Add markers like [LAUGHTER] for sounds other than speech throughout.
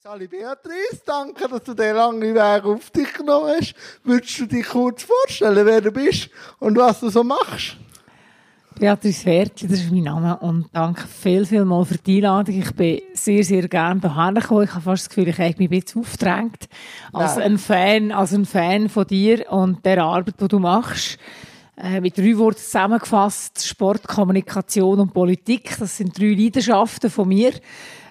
Sali Beatrice, danke, dass du den langen Weg auf dich genommen hast. Würdest du dich kurz vorstellen, wer du bist und was du so machst? Beatrice Wertli, das ist mein Name und danke viel, viel mal für die Einladung. Ich bin sehr, sehr gerne hierher gekommen. Ich habe fast das Gefühl, ich habe mich ein bisschen aufgedrängt als Nein. ein Fan, als ein Fan von dir und der Arbeit, die du machst. Äh, mit drei Worten zusammengefasst, Sport, Kommunikation und Politik. Das sind drei Leidenschaften von mir.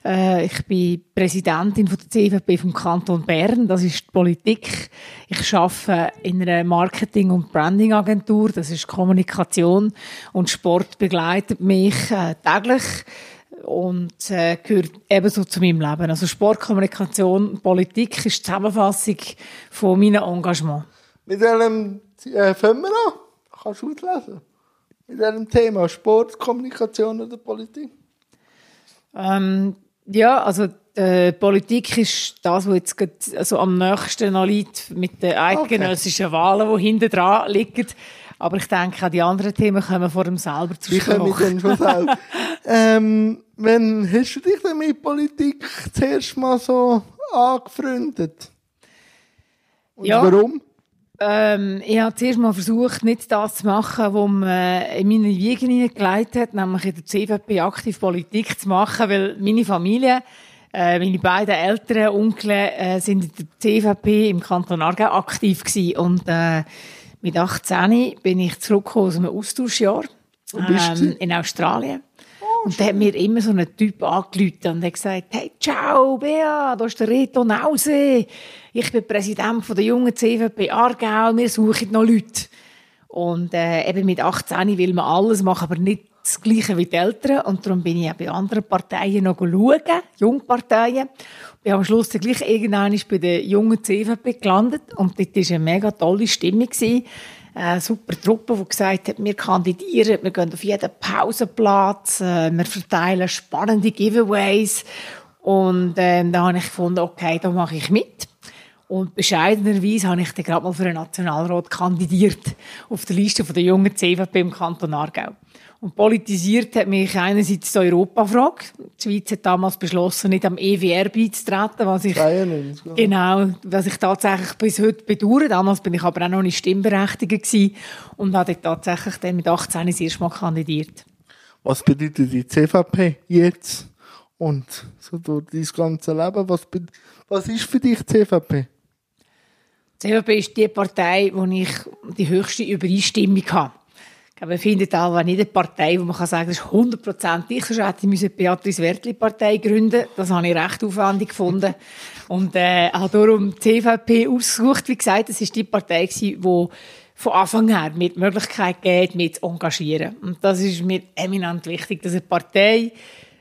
Äh, ich bin Präsidentin von der CVP vom Kanton Bern. Das ist die Politik. Ich arbeite in einer Marketing- und Branding-Agentur. Das ist Kommunikation. Und Sport begleitet mich äh, täglich und äh, gehört ebenso zu meinem Leben. Also Sport, Kommunikation, Politik ist die Zusammenfassung von meinem Engagement. Mit welchem äh, fangen wir an? Kannst du auslesen? Mit welchem Thema? Sport, Kommunikation oder Politik? Ähm, ja, also äh, Politik ist das, was jetzt grad, also am nächsten noch liegt mit den eidgenössischen okay. Wahlen, die hinten dran liegen. Aber ich denke, auch die anderen Themen kommen vor dem selber zu sprechen. Wir kommen schon selber. [LAUGHS] ähm, wann hast du dich denn mit Politik zuerst mal so angefreundet? Und ja. warum? Ähm, ich habe zuerst mal versucht, nicht das zu machen, was man in meine Wiege hineingelegt hat, nämlich in der CVP aktiv Politik zu machen, weil meine Familie, äh, meine beiden Eltern, Onkel, äh, sind in der CVP im Kanton Aargau aktiv gewesen. Und äh, mit 18 bin ich zurückgekommen aus einem Austauschjahr ähm, in Australien. Und da hat mir immer so ein Typ angerufen und hat gesagt, hey, ciao, Bea, da ist der Reto Nause. Ich bin Präsident von der jungen CVP Aargau, wir suchen noch Leute. Und äh, eben mit 18 will man alles machen, aber nicht das Gleiche wie die Eltern. Und darum bin ich auch bei anderen Parteien noch schauen, Jungparteien. Habe am Schluss dann gleich irgendwann bei der jungen CVP gelandet. Und dort war eine mega tolle Stimmung. Gewesen eine super Truppe, die gesagt hat, wir kandidieren, wir gehen auf jeden Pausenplatz, äh, wir verteilen spannende Giveaways. Und ähm, da habe ich gefunden, okay, da mache ich mit. Und bescheidenerweise habe ich dann gerade mal für den Nationalrat kandidiert auf der Liste der jungen CVP im Kanton Aargau. Und politisiert hat mich einerseits die Europafrage. Die Schweiz hat damals beschlossen, nicht am EWR beizutreten, was ich, 93, genau, was ich tatsächlich bis heute bedauere. Damals bin ich aber auch noch nicht stimmberechtigt gewesen und habe tatsächlich dann mit 18 das erste Mal kandidiert. Was bedeutet die CVP jetzt? Und so durch dein ganze Leben, was, was ist für dich CVP? Die CVP ist die Partei, wo ich die höchste Übereinstimmung habe. Wir finden auch nicht eine Partei, wo man kann sagen, das ist 100% ich, sonst hätte ich Beatrice Wertli Partei gründen Das habe ich recht aufwendig gefunden. [LAUGHS] Und äh, habe darum die CVP ausgesucht. Wie gesagt, das ist die Partei die von Anfang an die Möglichkeit gibt, mich zu engagieren. Und das ist mir eminent wichtig, dass eine Partei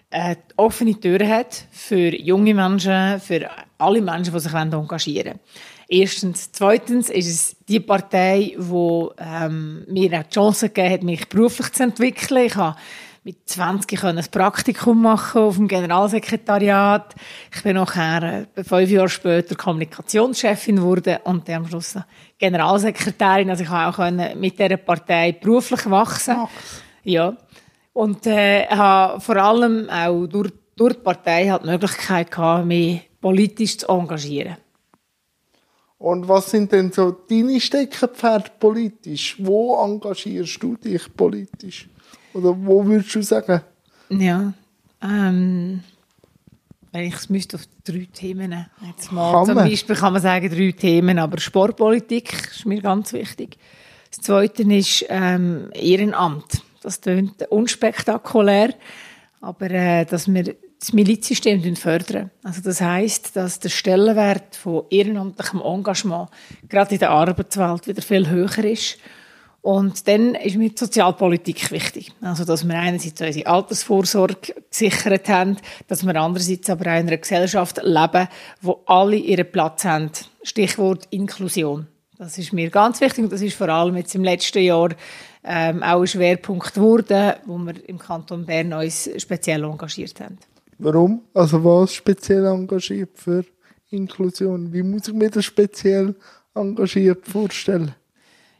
äh, offene Türen hat für junge Menschen, für alle Menschen, die sich engagieren wollen. Erstens. Zweitens ist es die Partei, die ähm, mir auch die Chance gegeben hat, mich beruflich zu entwickeln. Ich habe mit 20 ein Praktikum machen auf dem Generalsekretariat. Ich bin nachher äh, fünf Jahre später Kommunikationschefin geworden und dann am Schluss Generalsekretärin. Also ich konnte auch mit dieser Partei beruflich wachsen. Ach. Ja. Und äh, habe vor allem auch durch, durch die Partei halt die Möglichkeit gehabt, mich politisch zu engagieren. Und was sind denn so deine Steckenpferde politisch? Wo engagierst du dich politisch? Oder wo würdest du sagen? Ja, ähm, wenn ich es müsste auf drei Themen jetzt mal kann zum Beispiel kann man sagen drei Themen, aber Sportpolitik ist mir ganz wichtig. Das Zweite ist ähm, Ehrenamt. Das klingt unspektakulär, aber äh, dass wir das Milizsystem fördern. Also das heißt, dass der Stellenwert von ehrenamtlichem Engagement gerade in der Arbeitswelt wieder viel höher ist. Und dann ist mir die Sozialpolitik wichtig. Also, dass wir einerseits unsere Altersvorsorge gesichert haben, dass wir andererseits aber auch in einer Gesellschaft leben, wo alle ihren Platz haben. Stichwort Inklusion. Das ist mir ganz wichtig und das ist vor allem jetzt im letzten Jahr ähm, auch ein Schwerpunkt geworden, wo wir im Kanton Bern uns speziell engagiert haben. Warum? Also was speziell engagiert für Inklusion? Wie muss ich mir das speziell engagiert vorstellen?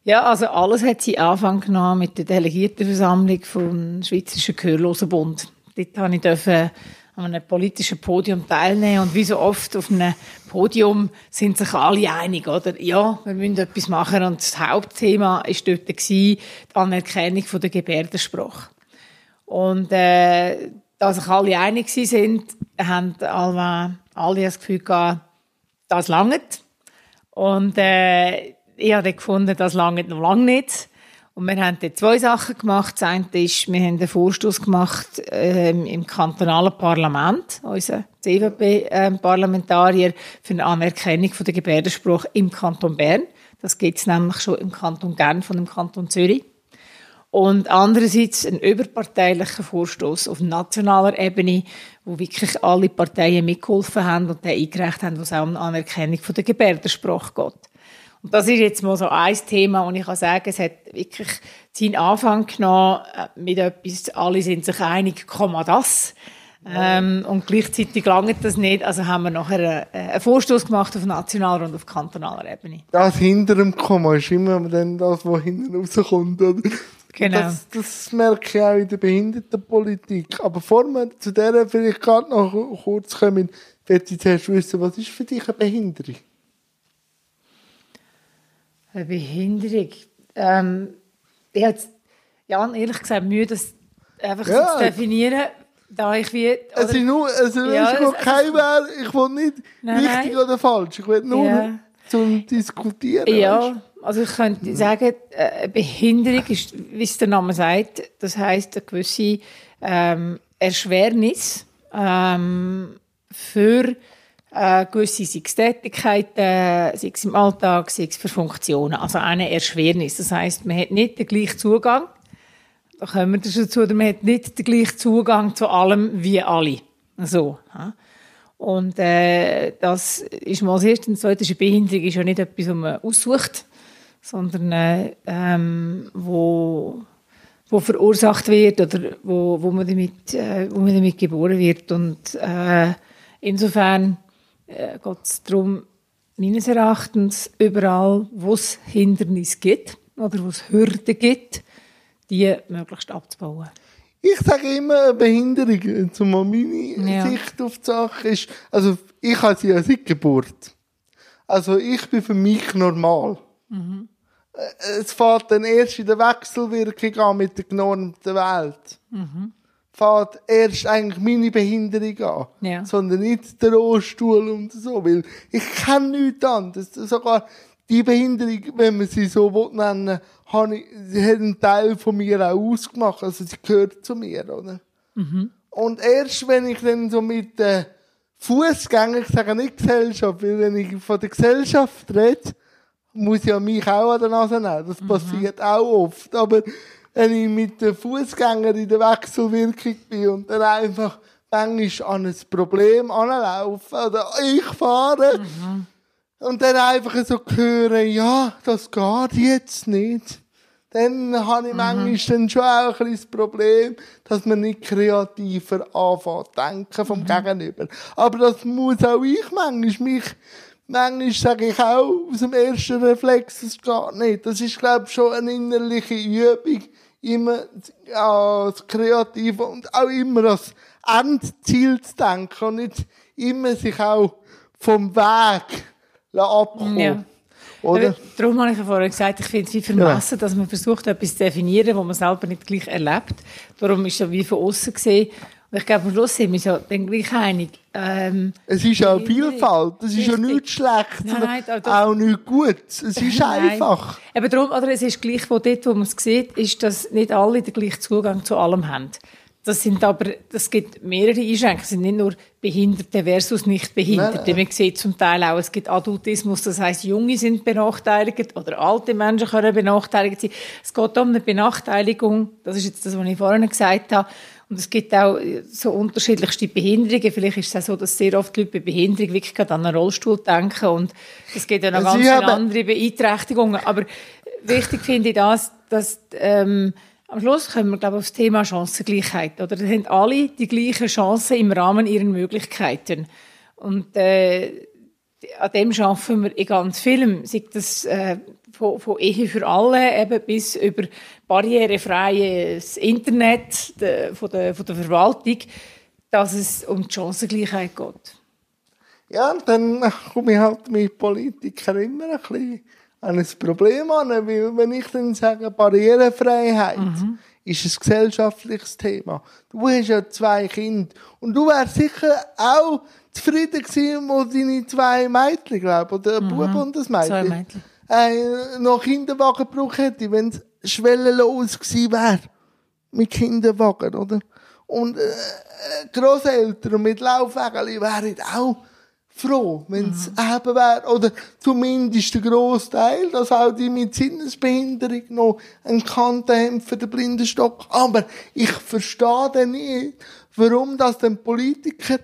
Ja, also alles hat sie Anfang genommen mit der Delegiertenversammlung vom Schweizerischen Gehörlosenbund. Dort habe ich an einem politischen Podium teilnehmen. Und wie so oft auf einem Podium sind sich alle einig, oder? Ja, wir müssen etwas machen. Und das Hauptthema war dort die Anerkennung der Gebärdensprache. Und, äh, da sich alle einig sind, haben alle, alle das Gefühl gehabt, das langt. Und, äh, ich habe gefunden, das langt noch lange nicht. Und wir haben dort zwei Sachen gemacht. Das eine ist, wir haben einen Vorstoß gemacht ähm, im kantonalen Parlament, unser CVP-Parlamentarier, ähm, für eine Anerkennung von der Gebärdensprache im Kanton Bern. Das gibt es nämlich schon im Kanton Gern von dem Kanton Zürich. Und andererseits ein überparteilicher Vorstoß auf nationaler Ebene, wo wirklich alle Parteien mitgeholfen haben und den eingereicht haben, wo es auch um Anerkennung von der Gebärdensprache geht. Und das ist jetzt mal so ein Thema, und ich kann sagen, es hat wirklich seinen Anfang genommen äh, mit etwas, alle sind sich einig, Komma das. Ähm, und gleichzeitig langt das nicht. Also haben wir nachher einen, einen Vorstoß gemacht auf nationaler und auf kantonaler Ebene. Das hinter dem Komma ist immer dann das, was hinten rauskommt. Oder? Genau. Das, das merke ich auch in der Behindertenpolitik. Aber bevor wir zu der vielleicht gerade noch kurz kommen, möchte ich zuerst wissen, was ist für dich eine Behinderung? Eine Behinderung. Ähm, ich habe Jan ehrlich gesagt Mühe, das einfach ja. zu definieren, da ich wie... Oder, es ist nur, also ja, es ist kein Wert, ich will nicht nein, richtig nein. oder falsch, ich will nur ja. zum Diskutieren. Ja? Also ich könnte mhm. sagen, eine Behinderung ist, wie es der Name sagt, das heisst eine gewisse ähm, Erschwernis ähm, für äh, gewisse sei es Tätigkeiten, sei es im Alltag, sei es für Funktionen. Also eine Erschwernis. Das heisst, man hat nicht den gleichen Zugang. Da kommen wir dazu, man hat nicht den gleichen Zugang zu allem wie alle. So. Ja. Und äh, das ist mal das Erste. Und das Zweite ist, eine Behinderung ist ja nicht etwas, was man aussucht, sondern äh, ähm, wo, wo verursacht wird oder wo, wo, man damit, äh, wo man damit geboren wird. Und äh, insofern äh, geht es darum, meines Erachtens, überall, wo es Hindernisse gibt oder wo es Hürden gibt, die möglichst abzubauen. Ich sage immer, Behinderung, zumal meine ja. Sicht auf die Sache ist, also ich habe sie ja seit Geburt. Also ich bin für mich normal. Mhm. Es fährt dann erst in der Wechselwirkung an mit der genormten Welt. Mhm fährt erst eigentlich meine Behinderung an. Ja. Sondern nicht der Rollstuhl und so. Weil ich kenne nichts anderes. Sogar die Behinderung, wenn man sie so nennen will, ich, sie hat einen Teil von mir auch ausgemacht. Also sie gehört zu mir, oder? Mhm. Und erst wenn ich dann so mit den Fußgängern, ich sage nicht Gesellschaft, weil wenn ich von der Gesellschaft rede, muss ich ja mich auch an der Nase nehmen. Das mhm. passiert auch oft. Aber wenn ich mit den Fußgängern in der Wechselwirkung bin und dann einfach manchmal an ein Problem anlaufen oder ich fahre mhm. und dann einfach so hören, ja, das geht jetzt nicht. Dann habe ich mhm. manchmal dann schon auch ein das Problem, dass man nicht kreativer anfängt denken vom mhm. Gegenüber. Aber das muss auch ich manchmal mich Manchmal sage ich auch aus dem ersten Reflex, es geht nicht. Das ist, glaube ich, schon eine innerliche Übung, immer als Kreative und auch immer als Endziel zu denken und nicht immer sich auch vom Weg abkommen. Ja. Oder? Darum habe ich ja vorher gesagt, ich finde es wie vermessen, ja. dass man versucht, etwas zu definieren, was man selber nicht gleich erlebt. Darum ist es ja wie von außen gesehen ich glaube, am Schluss sind wir so dann gleich einig. Ähm, es ist ja Vielfalt. Es ist ja nichts Schlechtes, nein, nein, auch nichts Gutes. Es ist [LAUGHS] einfach. Aber darum, oder es ist gleich, wo dort, wo man es sieht, ist, dass nicht alle den gleichen Zugang zu allem haben. Das sind aber, das gibt mehrere Einschränkungen. Es sind nicht nur Behinderte versus Nicht-Behinderte. Man sieht zum Teil auch, es gibt Adultismus, das heißt, Junge sind benachteiligt oder alte Menschen können benachteiligt sein. Es geht um eine Benachteiligung. Das ist jetzt das, was ich vorhin gesagt habe und es gibt auch so unterschiedlichste Behinderungen. Vielleicht ist es auch so, dass sehr oft Leute bei Behinderung wirklich gerade an einen Rollstuhl denken und es gibt ja noch ganz andere Beeinträchtigungen. Aber wichtig finde ich das, dass ähm, am Schluss kommen wir, glaube ich, auf das Thema Chancengleichheit. Oder da haben alle die gleichen Chancen im Rahmen ihrer Möglichkeiten. Und äh, an dem schaffen wir in ganz vielem, sei das äh, von, von Ehe für alle eben bis über barrierefreies Internet de, von, der, von der Verwaltung. dass es um die Chancengleichheit geht. Ja, dann komme ich halt mit Politikern immer ein bisschen an ein Problem an, weil wenn ich dann sage Barrierefreiheit, mhm. ist ein gesellschaftliches Thema. Du hast ja zwei Kinder und du wärst sicher auch zufrieden gewesen, wo deine zwei Mädchen, glaube oder ein mhm. Bub und das Mädchen, zwei Mädchen. Äh, noch Kinderwagen gebraucht hätte, wenn es schwellenlos gewesen wäre mit Kinderwagen, oder? Und äh, Großeltern mit Laufwägeln wären auch froh, wenn es mhm. eben wäre. Oder zumindest der Großteil, dass auch die mit Sinnesbehinderung noch einen Kante haben für den Blindenstock. Aber ich verstehe dann nicht, warum das den Politiker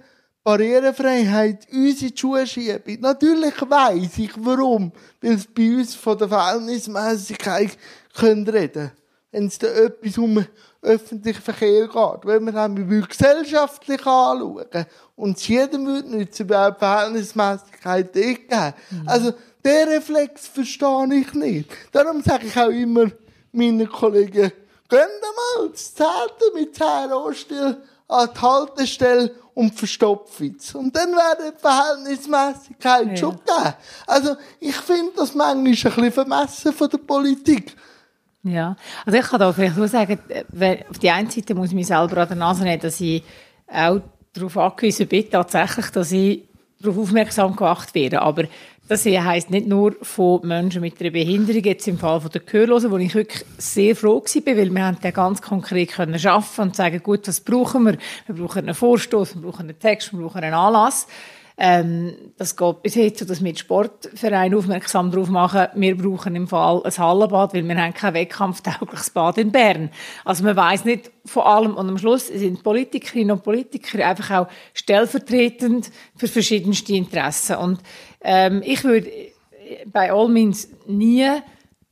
Barrierefreiheit uns in die Schuhe schieben. Natürlich weiss ich, warum. Weil es bei uns von der Verhältnismäßigkeit reden können. Wenn es da etwas um öffentlichen Verkehr geht. Wenn wir dann gesellschaftlich anschauen und es jedem würde nützen, überhaupt Verhältnismäßigkeit geben. Mhm. Also, den Reflex verstehe ich nicht. Darum sage ich auch immer meinen Kollegen, gehen mal das Zehnte mit 10 Rohstill an die Haltestelle und verstopfen es. Und dann wäre die Verhältnismäßigkeit ja. schon gegeben. Also, ich finde das manchmal ein bisschen vermessen von der Politik. Ja, also ich kann da vielleicht nur sagen, auf die einen Seite muss ich mich selber an der Nase nehmen, dass ich auch darauf angewiesen bin, tatsächlich, dass ich darauf aufmerksam gemacht werde. Aber das heisst nicht nur von Menschen mit einer Behinderung, jetzt im Fall der Gehörlosen, wo ich wirklich sehr froh war, weil wir haben den ganz konkret können schaffen und sagen, gut, was brauchen wir? Wir brauchen einen Vorstoß, wir brauchen einen Text, wir brauchen einen Anlass. Ähm, das geht bis jetzt so, dass wir die Sportvereine aufmerksam darauf machen, wir brauchen im Fall ein Hallenbad, weil wir haben kein wettkampftaugliches Bad in Bern. Also man weiß nicht von allem und am Schluss sind Politikerinnen und Politiker einfach auch stellvertretend für verschiedenste Interessen. Und ähm, ich würde bei All Means nie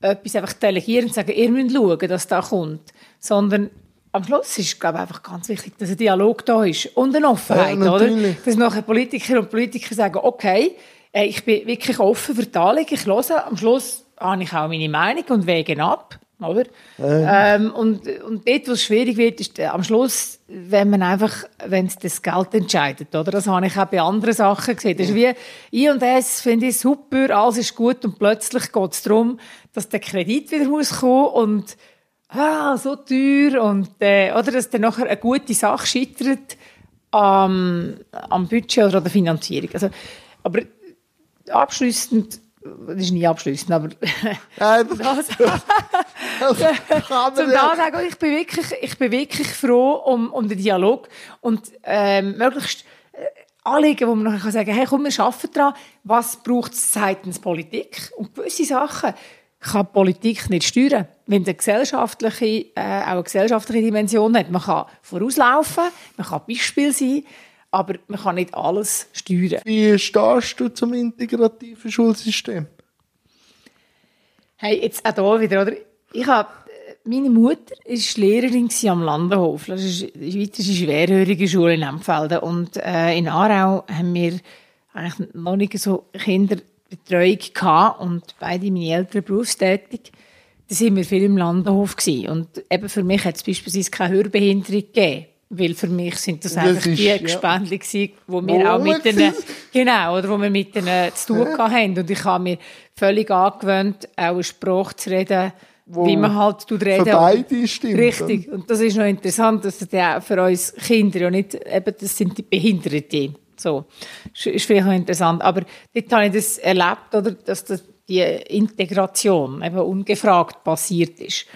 etwas einfach delegieren und sagen, ihr müsst schauen, dass das kommt, sondern am Schluss ist glaube ich, einfach ganz wichtig, dass ein Dialog da ist und eine Offenheit, ja, oder? Dass nachher Politiker und Politiker sagen, okay, äh, ich bin wirklich offen für die Anliegen, ich höre, am Schluss habe ich auch meine Meinung und wege ab, oder? Ja. Ähm, und, und dort, wo es schwierig wird, ist äh, am Schluss, wenn man einfach, wenn es das Geld entscheidet, oder? Das habe ich auch bei anderen Sachen gesehen. Das ist wie, I und S finde ich super, alles ist gut und plötzlich geht es darum, dass der Kredit wieder muss kommen und ah, so teuer. Und äh, oder dass dann nachher eine gute Sache scheitert am, am Budget oder an der Finanzierung. Also, aber abschließend das ist nie abschließend, aber Nein, [LAUGHS] das, [LAUGHS] das zum da sagen, ich bin wirklich, ich bin wirklich froh um, um den Dialog und ähm, möglichst äh, Anliegen, wo man nachher sagen kann, hey, komm, wir arbeiten daran, was braucht es seitens Politik? Und gewisse Sachen kann Politik nicht steuern. Wenn eine gesellschaftliche, äh, auch eine gesellschaftliche Dimension hat, man kann vorauslaufen, man kann Beispiel sein, aber man kann nicht alles steuern. Wie stehst du zum integrativen Schulsystem? Hey, jetzt auch hier wieder, oder? Ich habe, meine Mutter war Lehrerin am Landenhof. Das ist die schweizerische schwerhörige Schule in Empfelden. Und äh, in Aarau haben wir eigentlich noch nicht so Kinder Betreuung gehabt und beide meine Eltern berufstätig. Da sind wir viel im Landenhof gewesen. Und eben für mich hat es beispielsweise keine Hörbehinderung gegeben. Weil für mich sind das, das einfach ist, die ja. Gespendli gewesen, wo wir auch mit denen, genau, oder wo wir mit denen zu tun haben. Und ich habe mir völlig angewöhnt, auch eine Sprache zu reden, wo wie man halt tut reden. Für beide stimmt. Richtig. Und das ist noch interessant, dass das ja für uns Kinder ja nicht, eben, das sind die Behinderten. So. Ist vielleicht auch interessant. Aber dort habe ich das erlebt, oder, dass das, die Integration eben ungefragt passiert ist.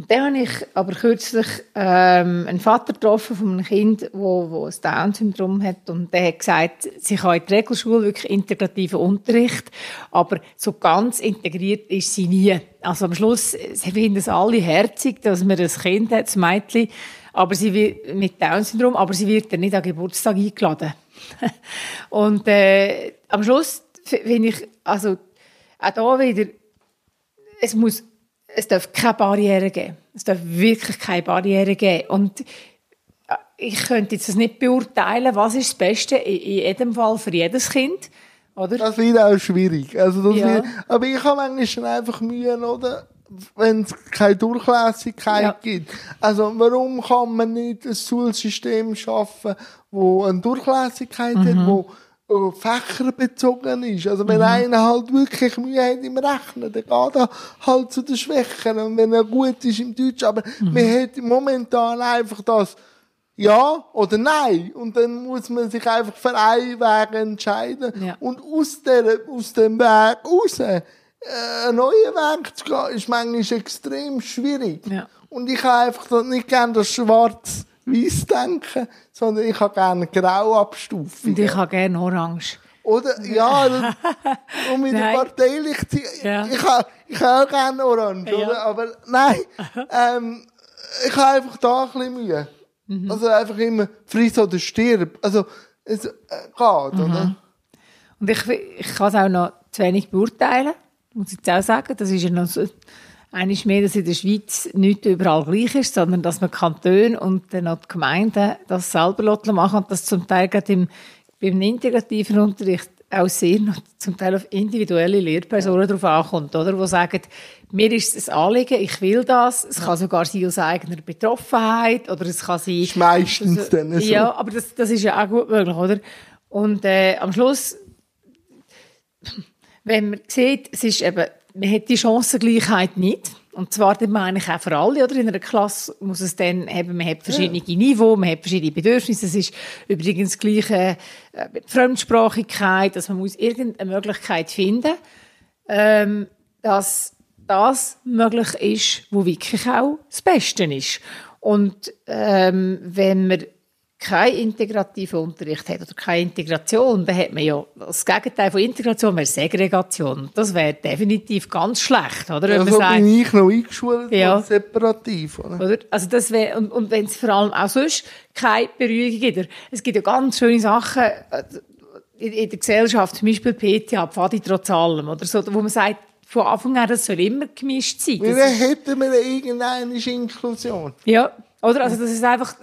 Und dann habe ich aber kürzlich ähm, einen Vater getroffen von einem Kind, wo, wo ein Down-Syndrom hat und der hat gesagt, sie kann in der Regelschule wirklich integrativen Unterricht, aber so ganz integriert ist sie nie. Also am Schluss, sie finden es alle herzig, dass man ein Kind hat, ein Mädchen, aber sie wird, mit Down-Syndrom, aber sie wird dann nicht an Geburtstag eingeladen. [LAUGHS] und äh, am Schluss finde ich, also auch da wieder, es muss, es darf keine Barriere geben. Es darf wirklich keine Barriere geben. Und äh, ich könnte jetzt das nicht beurteilen, was ist das Beste in, in jedem Fall für jedes Kind. Oder? Das wird auch schwierig. Also das ja. wird, aber ich habe manchmal einfach Mühe, oder? wenn es keine Durchlässigkeit ja. gibt. Also warum kann man nicht ein Schulsystem schaffen, wo eine Durchlässigkeit mhm. hat, wo äh, fächerbezogen ist. Also wenn mhm. einer halt wirklich Mühe hat im Rechnen, dann geht er halt zu den Schwächen. Und wenn er gut ist im Deutsch, aber mhm. man hat momentan einfach das ja oder nein. Und dann muss man sich einfach für einen Weg entscheiden. Ja. Und aus, der, aus dem Weg raus, äh, einen neuen Weg zu gehen, ist manchmal extrem schwierig. Ja. Und ich habe einfach nicht gerne das schwarz-weiß denken, sondern ich habe gerne grau abstufen. Und ich habe gerne orange. Oder, ja, [LAUGHS] um in der parteilich zu, ja. ich habe, ich habe auch gerne orange, ja. oder? Aber nein, [LAUGHS] ähm, ich habe einfach da ein bisschen Mühe. Mhm. Also einfach immer friss oder stirb. Also, es äh, geht, mhm. oder? Und ich, ich kann es auch noch zu wenig beurteilen, muss ich jetzt auch sagen. Das ist ja noch so, eigentlich mehr, dass in der Schweiz nicht überall gleich ist, sondern dass man Kantone und dann auch die Gemeinden das selber machen und das zum Teil gerade im, beim integrativen Unterricht auch sehr zum Teil auf individuelle Lehrpersonen darauf ankommt, oder? Die sagen, mir ist es ein Anliegen, ich will das. Es kann sogar sein aus eigener Betroffenheit oder es kann sein... Das ist meistens also, dann so. Ja, aber das, das ist ja auch gut möglich, oder? Und äh, am Schluss, wenn man sieht, es ist eben man hat die Chancengleichheit nicht. Und zwar, das meine ich auch für alle, oder? In einer Klasse muss es dann eben, man hat verschiedene ja. Niveau, man hat verschiedene Bedürfnisse. Es ist übrigens das gleiche äh, Fremdsprachigkeit, dass man muss irgendeine Möglichkeit finden, ähm, dass das möglich ist, wo wirklich auch das Beste ist. Und ähm, wenn man keinen integrativen Unterricht hat oder keine Integration, dann hat man ja das Gegenteil von Integration wäre Segregation. Das wäre definitiv ganz schlecht, oder? Wenn ja, so sagt, bin ich noch eingeschult, ja. separativ, oder? oder? Also das wäre, und, und wenn es vor allem auch sonst keine Beruhigung gibt. Es gibt ja ganz schöne Sachen äh, in, in der Gesellschaft, zum Beispiel PTA, Pfadi trotz allem, oder so, wo man sagt, von Anfang an, das soll immer gemischt sein. Wie hätten wir irgendeine Inklusion? Ja, oder? Also das ist einfach,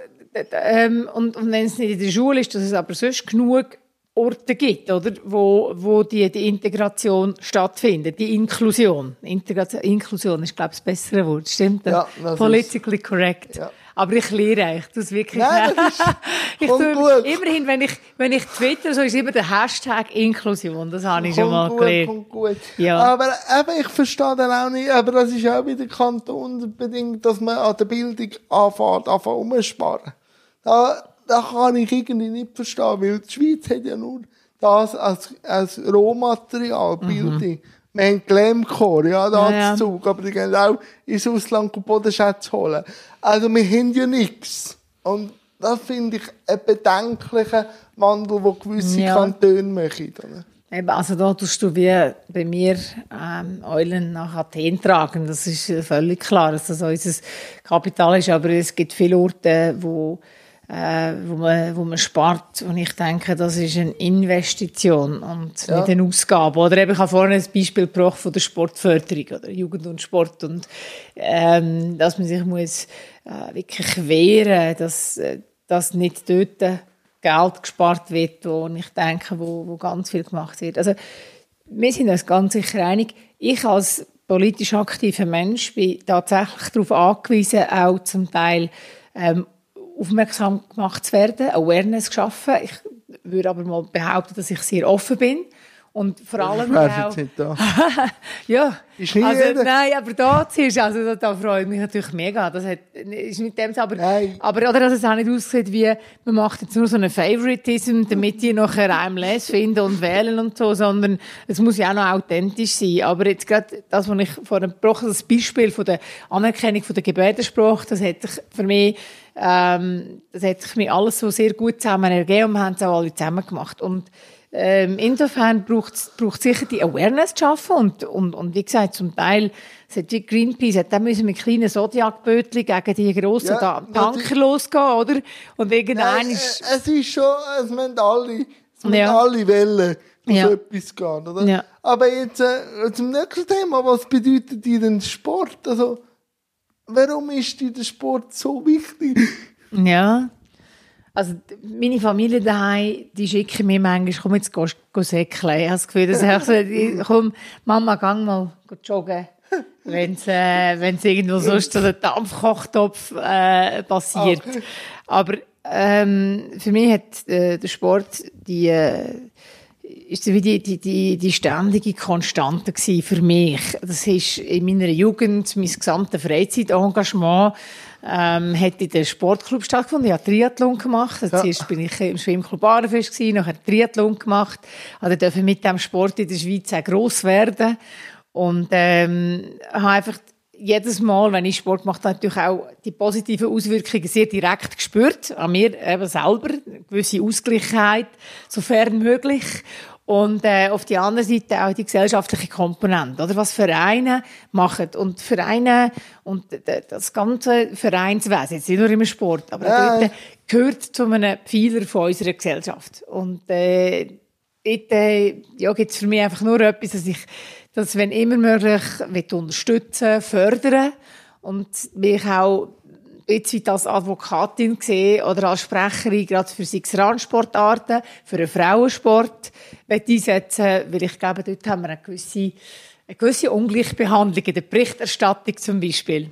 ähm, und, und wenn es nicht in der Schule ist, dass es aber sonst genug Orte gibt, oder, wo, wo die, die Integration stattfindet, die Inklusion. Integration, Inklusion ist, glaube ich, das bessere Wort, stimmt? Ja, Politically ist, correct. Ja. Aber ich lehre, [LAUGHS] ich tue es wirklich Nein, das ist ich tue, gut. Immerhin, wenn ich, wenn ich twitter, so ist immer der Hashtag Inklusion, das habe ich kommt schon mal gut, gelernt. Kommt gut. Ja. Aber eben, ich verstehe dann auch nicht, aber das ist auch wieder Kanton bedingt, dass man an der Bildung anfängt, anfängt umzusparen. Da, da kann ich irgendwie nicht verstehen, weil die Schweiz hat ja nur das als, als Rohmaterial, mhm. Bildung. Wir haben Glamcore, ja, da ja, ja. Zug, aber die gehen auch ins Ausland Bodenschätze holen. Also wir haben ja nichts. Und das finde ich einen bedenklichen Wandel, den gewisse ja. Kantone machen. Eben, also da tust du wie bei mir ähm, Eulen nach Athen tragen. Das ist völlig klar, dass das unser Kapital ist. Aber es gibt viele Orte, wo äh, wo, man, wo man spart. Und ich denke, das ist eine Investition und ja. nicht eine Ausgabe. Oder eben, ich habe vorhin ein Beispiel gebracht von der Sportförderung oder Jugend und Sport und ähm, dass man sich muss äh, wirklich wehren, dass äh, dass nicht dort Geld gespart wird, wo ich denke, wo, wo ganz viel gemacht wird. Also wir sind uns ganz sicher einig. Ich als politisch aktiver Mensch bin tatsächlich darauf angewiesen, auch zum Teil ähm, aufmerksam gemacht zu werden, Awareness geschaffen. Ich würde aber mal behaupten, dass ich sehr offen bin. Und vor allem auch... Nicht da. [LAUGHS] ja. Ist nicht also, jeder. Nein, aber da ziehst also da, da freue ich mich natürlich mega. Das hat, ist mit dem aber, nein. aber oder dass es auch nicht aussieht wie, man macht jetzt nur so einen Favoritism, damit die nachher einem Les finden und wählen und so, sondern es muss ja auch noch authentisch sein. Aber jetzt gerade das, was ich vorhin gebrochen das Beispiel von der Anerkennung von der Gebärdensprache, das hätte ich für mich ähm, das hat sich mir alles so sehr gut zusammen ergeben und wir haben es auch alle zusammen gemacht. Und ähm, insofern braucht es sicher die Awareness zu schaffen und, und, und wie gesagt, zum Teil wie Greenpeace, hat, dann müssen mit kleinen Zodiac-Bötchen gegen die grossen ja, Tanker losgehen, oder? Und irgendein ist... Äh, es ist schon, es müssen alle, es müssen ja. alle Wellen auf ja. etwas gehen, oder? Ja. Aber jetzt äh, zum nächsten Thema, was bedeutet dir denn Sport? Also, warum ist dir der Sport so wichtig? Ja. Also, meine Familie daheim, die schicken mir manchmal, komm jetzt, geh, geh säckeln. Ich habe das Gefühl, dass ich so, komm, Mama, gang mal joggen. Wenn es äh, wenn's irgendwo sonst so ein Dampfkochtopf äh, passiert. Okay. Aber ähm, für mich hat äh, der Sport die, äh, ist wie die, die, die, die ständige Konstante für mich. Das ist in meiner Jugend, mein gesamtes Freizeitengagement, ähm, hat in den Sportclub stattgefunden. Ich habe Triathlon gemacht. Ja. Zuerst bin ich im Schwimmclub Aarefest gewesen, nachher Triathlon gemacht. Also dürfen mit dem Sport in der Schweiz auch gross werden. Und, ähm, habe einfach jedes Mal, wenn ich Sport mache, natürlich auch die positiven Auswirkungen sehr direkt gespürt. An mir eben selber. Eine gewisse Ausgleichheit, sofern möglich. Und äh, auf die andere Seite auch die gesellschaftliche Komponente, oder was Vereine machen und Vereine und das ganze Vereinswesen, jetzt nicht nur im Sport, aber ja. dort gehört zu einem Pfeiler von unserer Gesellschaft. Und äh, dort äh, ja, gibt es für mich einfach nur etwas, dass ich das, wenn immer möglich, unterstützen, fördern und mich auch jetzt als Advokatin gesehen oder als Sprecherin gerade für sechs Randsportarten, für den Frauensport einsetzen, weil ich glaube, dort haben wir eine gewisse, eine gewisse Ungleichbehandlung in der Berichterstattung zum Beispiel.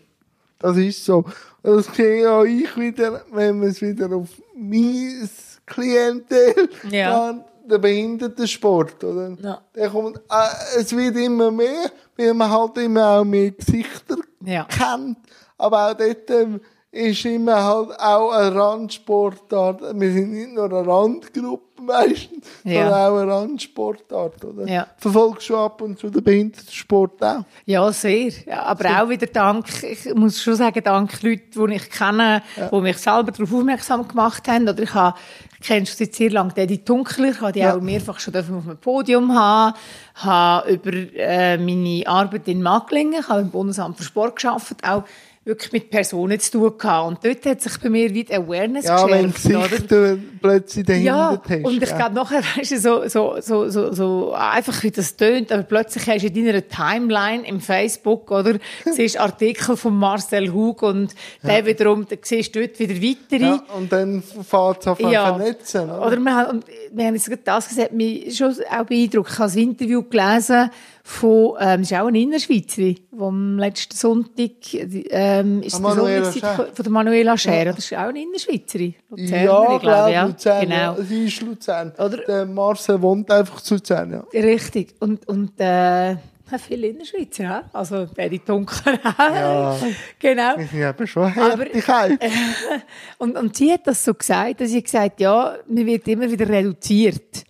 Das ist so. Das sehe ja ich wieder, wenn man es wieder auf mein Klientel ja. der Behindertensport, oder? Ja. Der kommt, äh, es wird immer mehr, weil man halt immer auch mehr Gesichter ja. kennt. Aber auch dort, ähm, ist immer halt auch eine Randsportart. Wir sind nicht nur eine Randgruppe meistens, ja. sondern auch eine Randsportart, oder? Ja. Verfolgst du ab und zu den Behindertensport auch? Ja, sehr. Ja, aber so. auch wieder dank, ich muss schon sagen, dank Leuten, die ich kenne, ja. die mich selber darauf aufmerksam gemacht haben. Oder ich habe, kenne schon seit sehr lange Eddie Tunkler, ich habe die ja. auch mehrfach schon auf dem Podium haben, habe über äh, meine Arbeit in Macklingen, ich habe im Bundesamt für Sport geschafft, auch wirklich mit Personen zu tun gehabt. Und dort hat sich bei mir wieder Awareness ja, geschärft. Ja, wenn du plötzlich dahinter ja, hast. und ich ja. glaube, nachher [LAUGHS] weißt du, so, so, so, so, so einfach, wie das tönt, aber plötzlich hast du in deiner Timeline im Facebook, oder, [LAUGHS] siehst Artikel von Marcel Hug und ja. der wiederum, da siehst du dort wieder weitere. Ja, und dann fährt es auf ja. vernetzen. Oder, oder wir, haben, und wir haben jetzt das gesagt, mich schon auch beeindruckt. Ich habe ein Interview gelesen, von, ähm, ist auch ein Innerschweizer, wo am letzten Sonntag, ähm, ist Manuela von der Manuela Scher, ja. das ist auch ein Innerschweizerin. Luzernerin, ja, glaube ich. Ja. Luzern, genau. Ja. Sie ist Luzern. Oder? Der Marcel wohnt einfach zu Luzern, ja. Richtig. Und, und, äh, viele Innerschweizer, ja? also die Dunkel ja, genau. Wir sind eben schon Härtigkeit. Äh, [LAUGHS] und, und sie hat das so gesagt, dass sie gesagt ja, man wird immer wieder reduziert.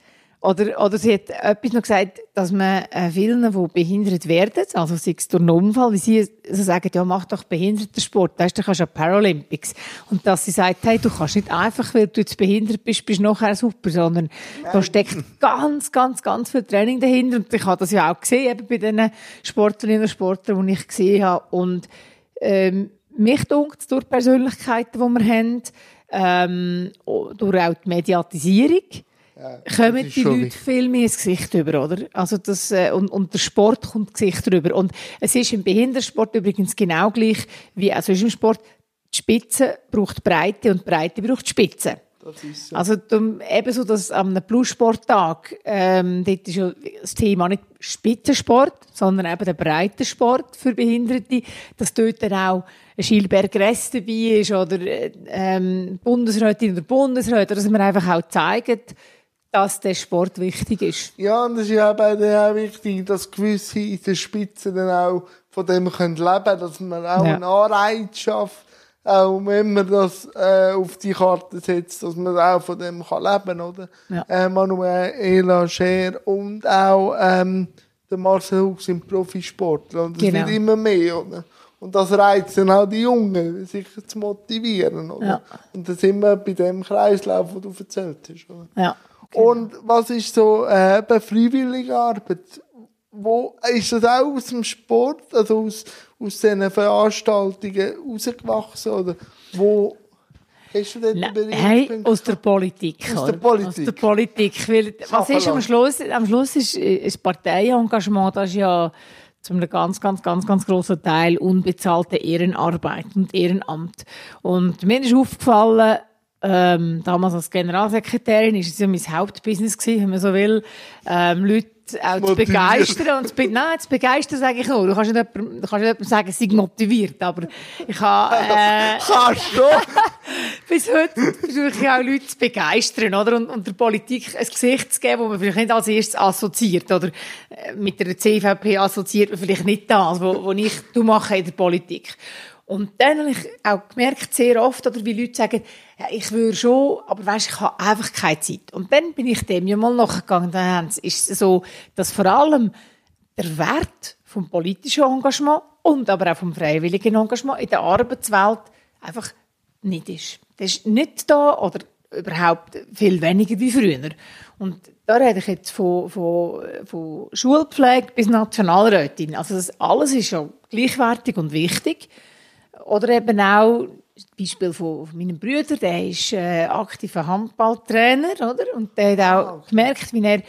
Oder, oder sie hat etwas noch gesagt, dass man äh, vielen, die behindert werden, also sei es durch einen Unfall, wie sie so sagen, ja, mach doch Behindertensport, weißt, du kannst ja Paralympics. Und dass sie sagt, hey, du kannst nicht einfach, weil du jetzt behindert bist, bist nachher super, sondern Nein. da steckt [LAUGHS] ganz, ganz, ganz viel Training dahinter. Und ich habe das ja auch gesehen, eben bei den Sportlerinnen und Sportlern, die ich gesehen habe. Und ähm, mich dunkt durch die Persönlichkeiten, die wir haben, ähm, durch auch die Mediatisierung, ja, kommen die Leute wichtig. viel mehr ins Gesicht über, oder? Also das, äh, und, und der Sport kommt Gesicht drüber. Und es ist im Behindersport übrigens genau gleich wie also im Sport. Die Spitze braucht Breite und Breite braucht Spitze. Das ist so. Also ebenso, dass am Plussporttag, ähm, dort ist ja das Thema nicht Spitzensport, sondern eben der Breitensport für Behinderte, dass dort dann auch ein Schilberg Rest dabei ist oder ähm, Bundesrätin oder Bundesrat, dass man einfach auch zeigt, dass der Sport wichtig ist. Ja, und es ist ja auch, auch wichtig, dass gewisse in der Spitze dann auch von dem können leben können, dass man auch ja. einen Anreiz schafft, auch wenn man das äh, auf die Karte setzt, dass man auch von dem kann leben oder? Ja. Äh, Manuela Scher und auch ähm, der Marcel Hug sind Profisportler und das genau. wird immer mehr, oder? Und das reizt dann auch die Jungen, sich zu motivieren, oder? Ja. Und da sind wir bei dem Kreislauf, den du erzählt hast, oder? Ja. Genau. Und was ist so äh, freiwillige Arbeit? Wo, ist das auch aus dem Sport, also aus, aus diesen Veranstaltungen rausgewachsen? Oder wo hast du dort Nein, hey, aus der Politik. Aus der Politik? Aus der Politik. Weil, was ist am Schluss? Am Schluss ist, ist Parteiengagement, das ist ja zum einem ganz, ganz, ganz, ganz grossen Teil unbezahlte Ehrenarbeit und Ehrenamt. Und mir ist aufgefallen, ähm, damals als Generalsekretärin, ist es ja mein Hauptbusiness gewesen, wenn man so will, ähm, Leute auch zu begeistern. Und zu be Nein, zu begeistern sage ich nur. Du kannst nicht jemandem, du kannst nicht jemandem sagen, sie motiviert, aber ich habe... Äh, [LAUGHS] kannst du? [LAUGHS] bis heute versuche ich auch Leute zu begeistern, oder? Und, und der Politik ein Gesicht zu geben, das man vielleicht nicht als erstes assoziiert, oder? Äh, mit der CVP assoziiert man vielleicht nicht das, was ich du mache in der Politik. Und dann habe ich auch gemerkt, sehr oft, oder wie Leute sagen, ja, ich würde schon, aber weisst, ich habe einfach keine Zeit. Und dann bin ich dem ja mal nachgegangen. Dann ist es so, dass vor allem der Wert vom politischen Engagement und aber auch vom freiwilligen Engagement in der Arbeitswelt einfach nicht ist. Das ist nicht da oder überhaupt viel weniger wie früher. Und da rede ich jetzt von, von, von Schulpflege bis Nationalrätin. Also das alles ist ja gleichwertig und wichtig. Oder eben auch, Beispiel von, meinem Bruder, der ist äh, aktiver Handballtrainer, oder? Und der hat auch gemerkt, wie er